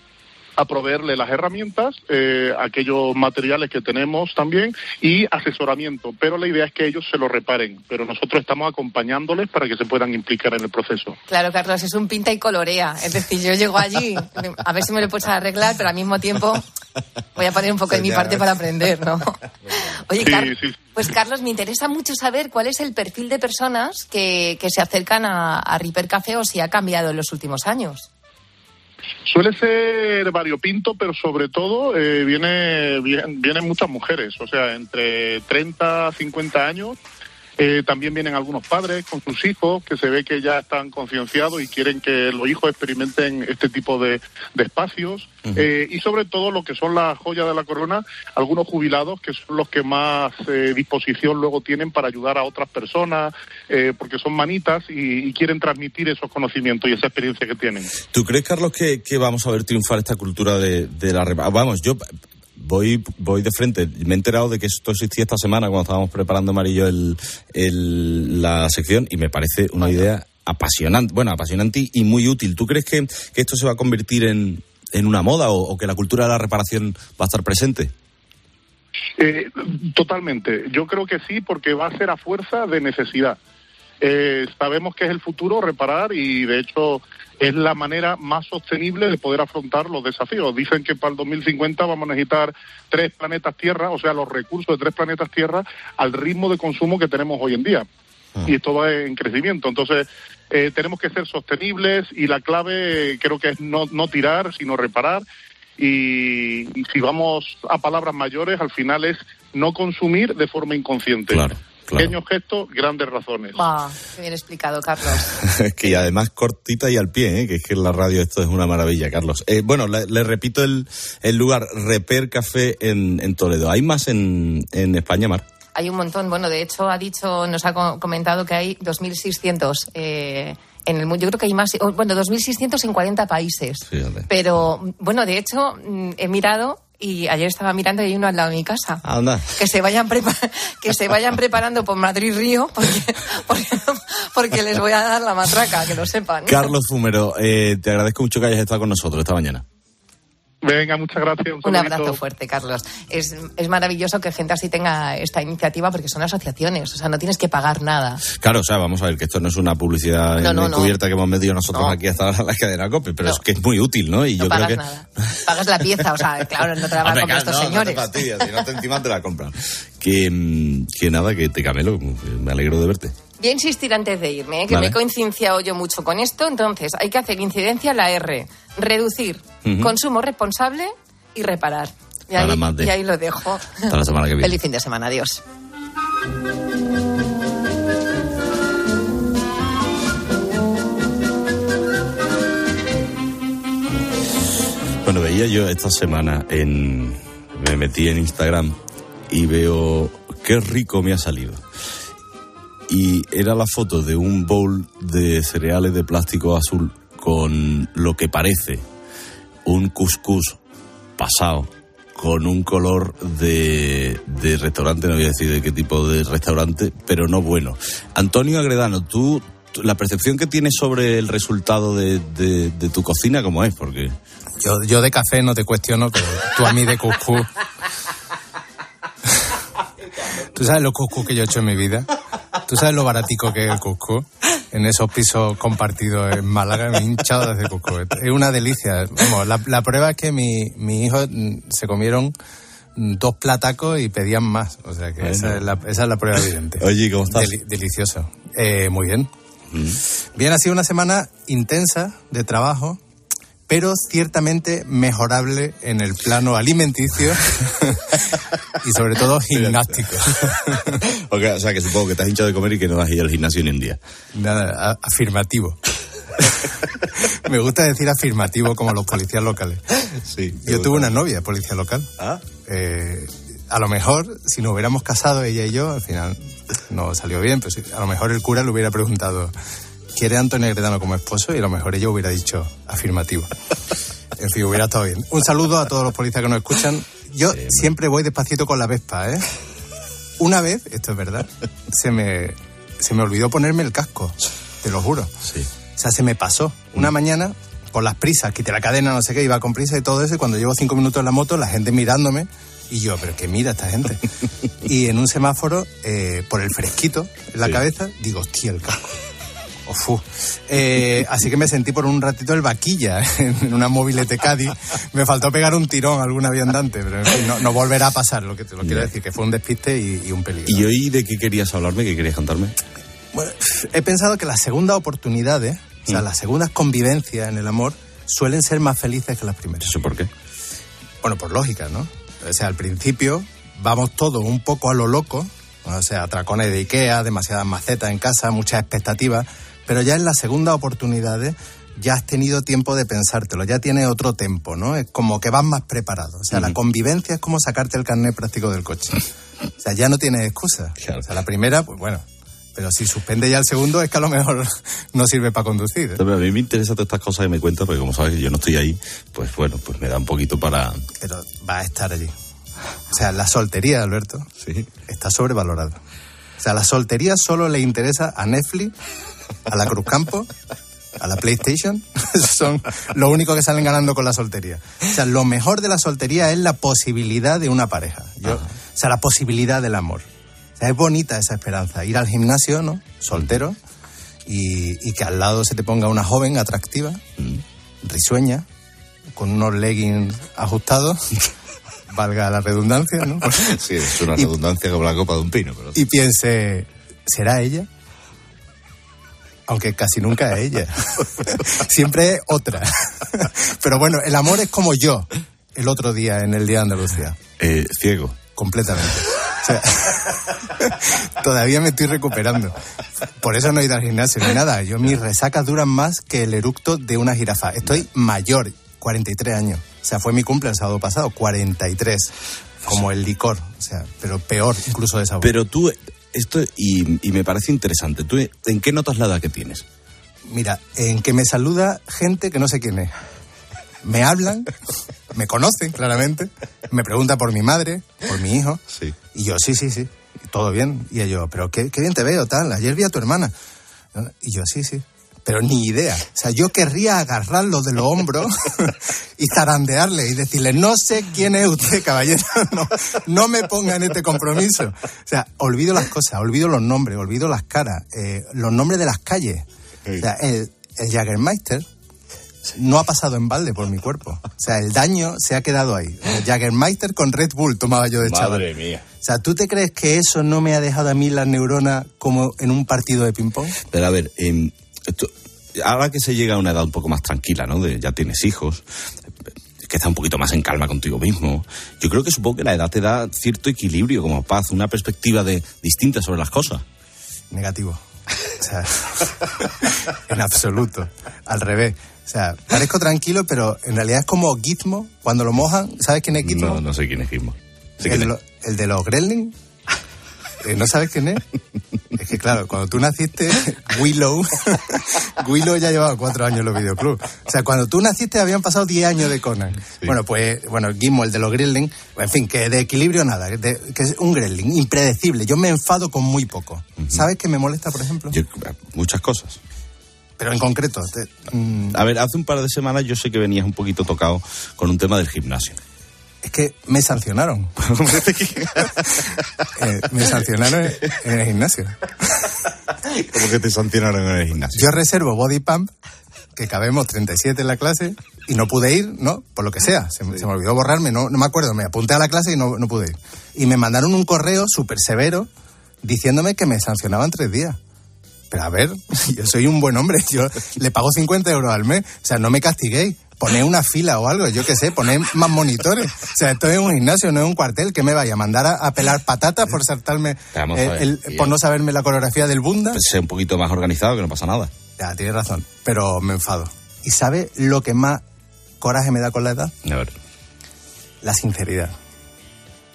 a proveerle las herramientas, eh, aquellos materiales que tenemos también y asesoramiento. Pero la idea es que ellos se lo reparen, pero nosotros estamos acompañándoles para que se puedan implicar en el proceso. Claro, Carlos, es un pinta y colorea. Es decir, yo llego allí, a ver si me lo puedes arreglar, pero al mismo tiempo voy a poner un poco de mi parte para aprender, ¿no? Oye, Sí, Car- sí. pues Carlos, me interesa mucho saber cuál es el perfil de personas que, que se acercan a, a Riper Café o si ha cambiado en los últimos años. Suele ser variopinto, pero sobre todo eh, viene, vienen muchas mujeres, o sea, entre 30 a 50 años. Eh, también vienen algunos padres con sus hijos que se ve que ya están concienciados y quieren que los hijos experimenten este tipo de, de espacios. Eh, y sobre todo lo que son las joyas de la corona, algunos jubilados que son los que más eh, disposición luego tienen para ayudar a otras personas, eh, porque son manitas y, y quieren transmitir esos conocimientos y esa experiencia que tienen. ¿Tú crees, Carlos, que, que vamos a ver triunfar esta cultura de, de la Vamos, yo voy, voy de frente. Me he enterado de que esto existía esta semana cuando estábamos preparando Amarillo el, el- la sección y me parece una idea apasionante, bueno, apasionante y muy útil. ¿Tú crees que, que esto se va a convertir en, en una moda o, o que la cultura de la reparación va a estar presente? Eh, totalmente. Yo creo que sí, porque va a ser a fuerza de necesidad. Eh, sabemos que es el futuro reparar y, de hecho, es la manera más sostenible de poder afrontar los desafíos. Dicen que para el 2050 vamos a necesitar tres planetas Tierra, o sea, los recursos de tres planetas Tierra, al ritmo de consumo que tenemos hoy en día. Y esto va en crecimiento. Entonces, eh, tenemos que ser sostenibles y la clave eh, creo que es no, no tirar, sino reparar. Y, y si vamos a palabras mayores, al final es no consumir de forma inconsciente. Pequeños gestos, grandes razones. Qué bien explicado, Carlos. Es que y además cortita y al pie, ¿eh? que es que en la radio esto es una maravilla, Carlos. Eh, bueno, le, le repito el, el lugar, Reper Café en, en Toledo. ¿Hay más en, en España, Mar? Hay un montón. Bueno, de hecho, ha dicho, nos ha co- comentado que hay 2.600 eh, en el mundo. Yo creo que hay más, bueno, 2.600 en 40 países. Pero, bueno, de hecho, mm, he mirado Y ayer estaba mirando y hay uno al lado de mi casa. Anda. Que se vayan, que se vayan preparando por Madrid-Río porque, porque, porque les voy a dar la matraca, que lo sepan. Carlos Fumero, eh, te agradezco mucho que hayas estado con nosotros esta mañana. Venga, muchas gracias. Un, abrazo fuerte, Carlos. Es, es maravilloso que gente así tenga esta iniciativa porque son asociaciones, o sea, no tienes que pagar nada. Claro, o sea, vamos a ver que esto no es una publicidad No, no, no. encubierta que hemos metido nosotros No. aquí hasta ahora en la cadena COPE, pero es que es muy útil, ¿no? Y No yo creo pagas que... nada. Pagas la pieza, o sea, claro, no te la van a comprar estos no, no señores. te si no te encima te la compran. Que, mm, que nada, que te camelo, me alegro de verte. Voy a insistir antes de irme, ¿eh? que Vale. me he coincidenciado yo mucho con esto. Entonces, hay que hacer incidencia en la R, reducir, consumo responsable y reparar. Y ahí, y ahí lo dejo. Hasta la semana que viene. Feliz fin de semana, adiós. Bueno, veía yo esta semana en. Me metí en Instagram y veo qué rico me ha salido. Y era la foto de un bowl de cereales de plástico azul con lo que parece un couscous pasado con un color de, de restaurante, no voy a decir de qué tipo de restaurante, pero no bueno. Antonio Agredano, tú, tú- la percepción que tienes sobre el resultado de, de- de tu cocina, ¿cómo es? Porque Yo, yo de café no te cuestiono, pero tú a mí de cuscús. ¿Tú sabes lo cuscús que yo he hecho en mi vida? ¿Tú sabes lo baratico que es el cuscús? En esos pisos compartidos en Málaga me he hinchado de hacer cuscús. Es una delicia. Vamos, la, la prueba es que mi, mi hijo mm, se comieron mm, dos platacos y pedían más. O sea que esa, es la, esa es la prueba evidente. Oye, ¿cómo estás? Deli- delicioso. Eh, muy bien. Bien, ha sido una semana intensa de trabajo, pero ciertamente mejorable en el plano alimenticio y sobre todo gimnástico. O sea, que supongo que te has hinchado de comer y que no has ido al gimnasio ni un día. Nada, a- afirmativo. Me gusta decir afirmativo como los policías locales. Sí. Yo tuve una novia policía local. ¿Ah? Eh, a lo mejor, si nos hubiéramos casado ella y yo, al final no salió bien, pero sí, a lo mejor el cura le hubiera preguntado, ¿quiere Antonio Gredano como esposo? Y a lo mejor ella hubiera dicho afirmativo. En fin, hubiera estado bien. Un saludo a todos los policías que nos escuchan. Yo siempre voy despacito con la Vespa, ¿eh? Una vez, esto es verdad, se me, se me olvidó ponerme el casco, te lo juro. Sí. O sea, se me pasó. Una mañana, por las prisas, quité la cadena, no sé qué, iba con prisa y todo eso, y cuando llevo cinco minutos en la moto, la gente mirándome, y yo, pero que mira esta gente. y en un semáforo, eh, por el fresquito en la Sí. cabeza, digo, hostia, el casco. Eh, así que me sentí por un ratito el vaquilla en una mobilete Cádiz. Me faltó pegar un tirón a algún aviandante, pero en fin, no, no volverá a pasar, lo que te lo quiero decir, que fue un despiste y, y un peligro. ¿Y hoy de qué querías hablarme? ¿Qué querías contarme? Bueno, he pensado que las segundas oportunidades, o sea, Mm. las segundas convivencias en el amor, suelen ser más felices que las primeras. ¿Eso por qué? Bueno, por lógica, ¿no? O sea, al principio vamos todos un poco a lo loco, o sea, atracones de Ikea, demasiadas macetas en casa, muchas expectativas, pero ya en las segundas oportunidades ya has tenido tiempo de pensártelo, ya tienes otro tiempo, ¿no? Es como que vas más preparado. O sea, la convivencia es como sacarte el carnet práctico del coche. O sea, ya no tienes excusa. O sea, la primera, pues bueno, pero si suspende ya el segundo es que a lo mejor no sirve para conducir. ¿eh? A mí me interesan todas estas cosas que me cuentas, porque como sabes que yo no estoy ahí, pues bueno, pues me da un poquito para... pero va a estar allí. O sea, la soltería, Alberto, está sobrevalorada. O sea, la soltería solo le interesa a Netflix, a la Cruzcampo, a la PlayStation. Son lo único que salen ganando con la soltería. O sea, lo mejor de la soltería es la posibilidad de una pareja. Yo, o sea, la posibilidad del amor. O sea, es bonita esa esperanza. Ir al gimnasio, ¿no? Soltero. Y, y que al lado se te ponga una joven atractiva, risueña, con unos leggings ajustados, valga la redundancia, ¿no? Sí, es una Y- redundancia como la copa de un pino. Pero... Y piense, ¿será ella? Aunque casi nunca es ella. Siempre es otra. Pero bueno, el amor es como yo el otro día en el Día de Andalucía. Eh, ciego. Completamente. O sea, todavía me estoy recuperando. Por eso no he ido al gimnasio ni nada. Yo mis resacas duran más que el eructo de una jirafa. Estoy mayor, 43 años. O sea, fue mi cumple el sábado pasado, 43. Como el licor. O sea, pero peor incluso de sabor. Pero tú, esto, y, y me parece interesante, ¿tú en qué notas la edad que tienes? Mira, en que me saluda gente que no sé quién es. Me hablan me conocen claramente, me pregunta por mi madre, por mi hijo. Sí. Y yo, sí, sí, sí, todo bien. Y ellos, pero qué, qué bien te veo, tal. Ayer vi a tu hermana. Y yo, sí, sí. Pero ni idea. O sea, yo querría agarrarlo de los hombros y zarandearle y decirle, no sé quién es usted, caballero, no, no me ponga en este compromiso. O sea, olvido las cosas, olvido los nombres, olvido las caras, eh, los nombres de las calles. O sea, el, el Jagermeister no ha pasado en balde por mi cuerpo. O sea, el daño se ha quedado ahí. El Jagermeister con Red Bull tomaba yo de chaval. Madre mía. O sea, ¿tú te crees que eso no me ha dejado a mí las neuronas como en un partido de ping-pong? Pero a ver, em, esto- ahora que se llega a una edad un poco más tranquila, ¿no? De, ya tienes hijos, que estás un poquito más en calma contigo mismo. Yo creo que supongo que la edad te da cierto equilibrio, como paz, una perspectiva de, distinta sobre las cosas. Negativo. O sea, en absoluto. Al revés. O sea, parezco tranquilo, pero en realidad es como Gizmo. Cuando lo mojan, ¿sabes quién es Gizmo? No, no sé quién es Gizmo. De lo- el de los Gremlins. Eh, ¿No sabes quién es? Es que claro, cuando tú naciste, Willow, Willow ya llevaba cuatro años en los videoclubs. O sea, cuando tú naciste habían pasado diez años de Conan. Bueno, pues, bueno, Gizmo, el de los Gremlins, en fin, que de equilibrio nada, de- que es un Gremlin, impredecible. Yo me enfado con muy poco. ¿Sabes qué me molesta, por ejemplo? Yo- muchas cosas. Pero en concreto, te- mm, A ver, hace un par de semanas yo sé que venías un poquito tocado con un tema del gimnasio. Es que me sancionaron. Eh, me sancionaron en, el gimnasio. ¿Cómo que te sancionaron en el gimnasio? Yo reservo body pump, que cabemos 37 en la clase, y no pude ir, ¿no? Por lo que sea. Se, me- se me olvidó borrarme, no, no me acuerdo. Me apunté a la clase y no, no pude ir. Y me mandaron un correo súper severo diciéndome que me sancionaban tres días. Pero a ver, yo soy un buen hombre, yo le pago 50 euros al mes. O sea, no me castiguéis. Poné una fila o algo, yo qué sé, poné más monitores. O sea, esto es un gimnasio, no es un cuartel. que me vaya a mandar a, a pelar patatas por saltarme, eh, el- por no saberme la coreografía del bunda? Pues sé un poquito más organizado, que no pasa nada. Ya, tienes razón, pero me enfado. ¿Y sabe lo que más coraje me da con la edad? A ver. La sinceridad.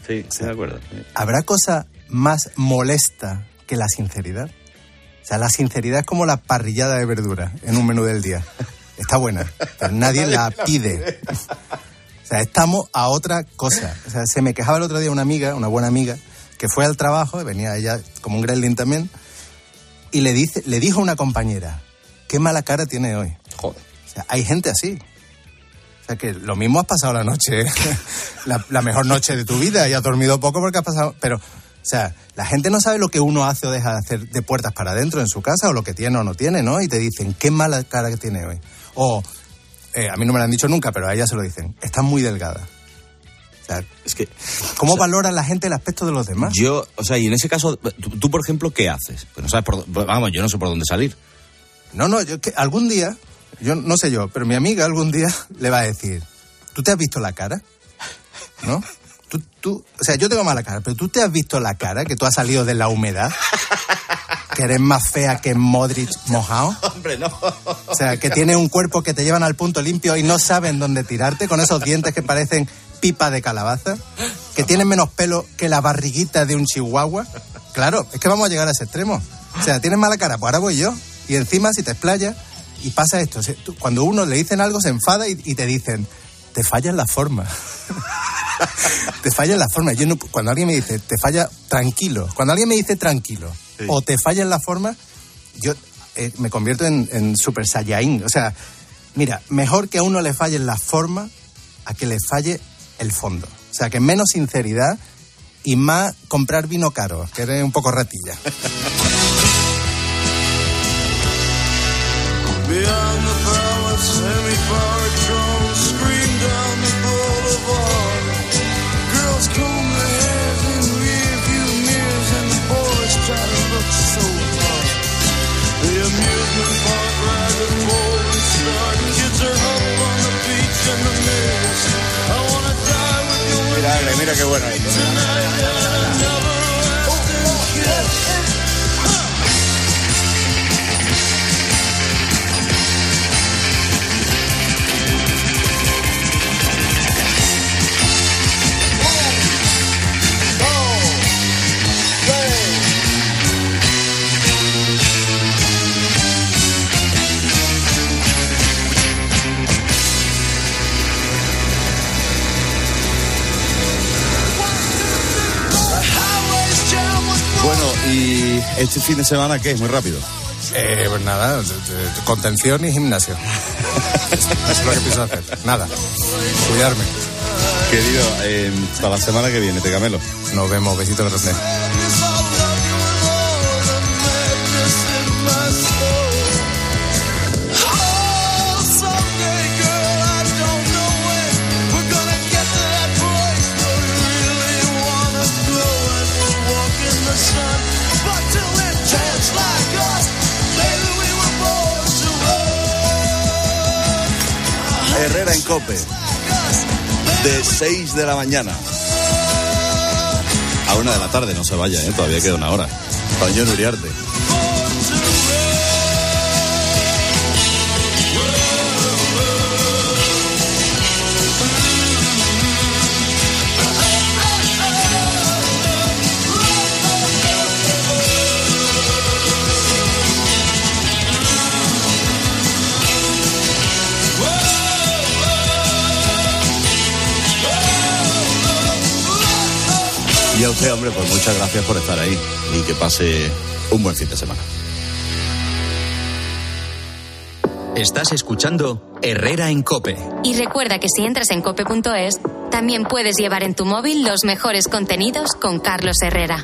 Sí, sí, de acuerdo. ¿Habrá cosa más molesta que la sinceridad? O sea, la sinceridad es como la parrillada de verduras en un menú del día. Está buena, pero nadie la pide. O sea, estamos a otra cosa. O sea, se me quejaba el otro día una amiga, una buena amiga, que fue al trabajo, y venía ella como un gremlin también, y le, dice, le dijo a una compañera, qué mala cara tiene hoy. Joder. O sea, hay gente así. O sea, que lo mismo has pasado la noche, la, la mejor noche de tu vida y has dormido poco porque has pasado... Pero, o sea, la gente no sabe lo que uno hace o deja de hacer de puertas para adentro en su casa o lo que tiene o no tiene, ¿no? Y te dicen, qué mala cara que tiene hoy. O, eh, a mí no me lo han dicho nunca, pero a ella se lo dicen, estás muy delgada. O sea, Es que ¿cómo valora la gente el aspecto de los demás? yo, o sea, y en ese caso, tú, tú, por ejemplo, ¿qué haces? Pues no sabes por dó- vamos, yo no sé por dónde salir. No, no, yo que algún día, yo no sé yo, pero mi amiga algún día le va a decir, ¿tú te has visto la cara? ¿No? Tú, tú, o sea, yo tengo mala cara, pero tú te has visto la cara, que tú has salido de la humedad, que eres más fea que Modric mojado. Hombre, no. O sea, que tienes un cuerpo que te llevan al punto limpio y no saben dónde tirarte, con esos dientes que parecen pipa de calabaza, que tienen menos pelo que la barriguita de un chihuahua. Claro, es que vamos a llegar a ese extremo. O sea, tienes mala cara, pues ahora voy yo. Y encima, si te explayas, y pasa esto, cuando uno le dicen algo, se enfada y, y te dicen, te fallan la forma. te falla la forma. Yo no, cuando alguien me dice, te falla tranquilo, cuando alguien me dice tranquilo o te falla en la forma, yo eh, me convierto en, en super saiyajin. O sea, mira, mejor que a uno le falle la forma a que le falle el fondo. O sea, que menos sinceridad y más comprar vino caro, que eres un poco ratilla. Beyond the palace, semi-powered Mira, qué bueno. Este fin de semana qué? Muy rápido. Eh, pues nada, de- de- contención y gimnasio. Es lo que pienso hacer. Nada. Cuidarme. Querido, eh, hasta la semana que viene, te camelo. Nos vemos, besitos grandes. Herrera en Cope. De 6 de la mañana. A una de la tarde, no se vaya, ¿eh? todavía queda una hora. Toño Uriarte. Y a usted, hombre, pues muchas gracias por estar ahí y que pase un buen fin de semana. Estás escuchando Herrera en Cope. Y recuerda que si entras en cope.es, también puedes llevar en tu móvil los mejores contenidos con Carlos Herrera.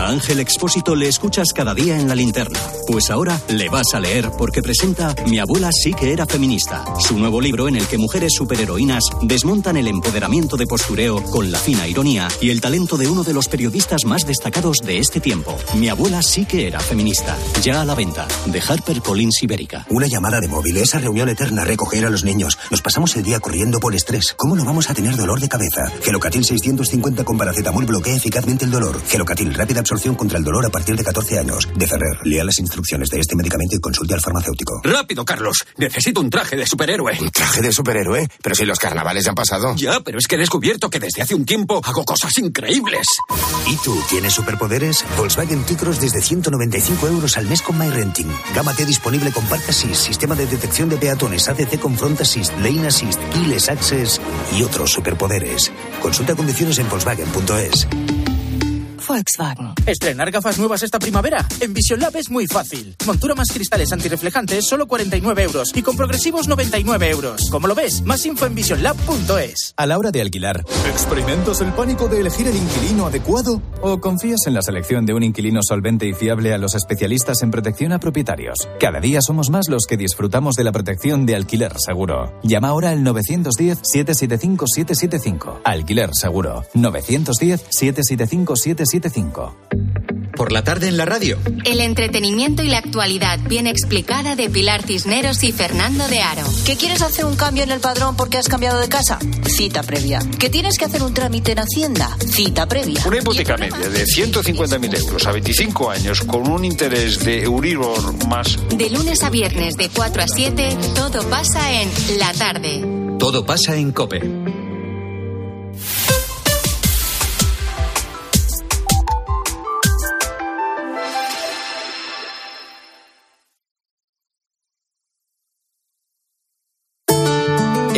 A Ángel Expósito le escuchas cada día en la linterna. Pues ahora le vas a leer porque presenta Mi abuela sí que era feminista. Su nuevo libro en el que mujeres superheroínas desmontan el empoderamiento de postureo con la fina ironía y el talento de uno de los periodistas más destacados de este tiempo. Mi abuela sí que era feminista. Ya a la venta. De HarperCollins Ibérica. Una llamada de móvil, esa reunión eterna, recoger a los niños. Nos pasamos el día corriendo por estrés. ¿Cómo no vamos a tener dolor de cabeza? Gelocatil 650 con paracetamol bloquea eficazmente el dolor. Gelocatil, rápida absorción contra el dolor a partir de 14 años. De Ferrer, lea las instrucciones de este medicamento y consulte al farmacéutico. Rápido, Carlos. Necesito un traje de superhéroe. ¿Un traje de superhéroe? Pero si los carnavales ya han pasado. Ya, pero es que he descubierto que desde hace un tiempo hago cosas increíbles. ¿Y tú tienes superpoderes? Volkswagen T-Cross desde 195 euros al mes con MyRenting. Gama T disponible con Park Assist, sistema de detección de peatones, ACC con Front Assist, Lane Assist, Keyless Access y otros superpoderes. Consulta condiciones en Volkswagen.es. Volkswagen. Estrenar gafas nuevas esta primavera. En Vision Lab es muy fácil. Montura más cristales antirreflejantes, solo 49 euros. Y con progresivos, 99 euros. Como lo ves, más info en visionlab.es. A la hora de alquilar, ¿experimentas el pánico de elegir el inquilino adecuado? ¿O confías en la selección de un inquilino solvente y fiable a los especialistas en protección a propietarios? Cada día somos más los que disfrutamos de la protección de alquiler seguro. Llama ahora al 910-775-775. Alquiler seguro. 910-775-775. Por la tarde en la radio. El entretenimiento y la actualidad bien explicada de Pilar Cisneros y Fernando de Aro. ¿Que quieres hacer un cambio en el padrón porque has cambiado de casa? Cita previa. ¿Que tienes que hacer un trámite en Hacienda? Cita previa. Una hipoteca media de 150.000 euros a 25 años con un interés de Euribor más De lunes a viernes de 4 a 7, todo pasa en La Tarde. Todo pasa en Cope.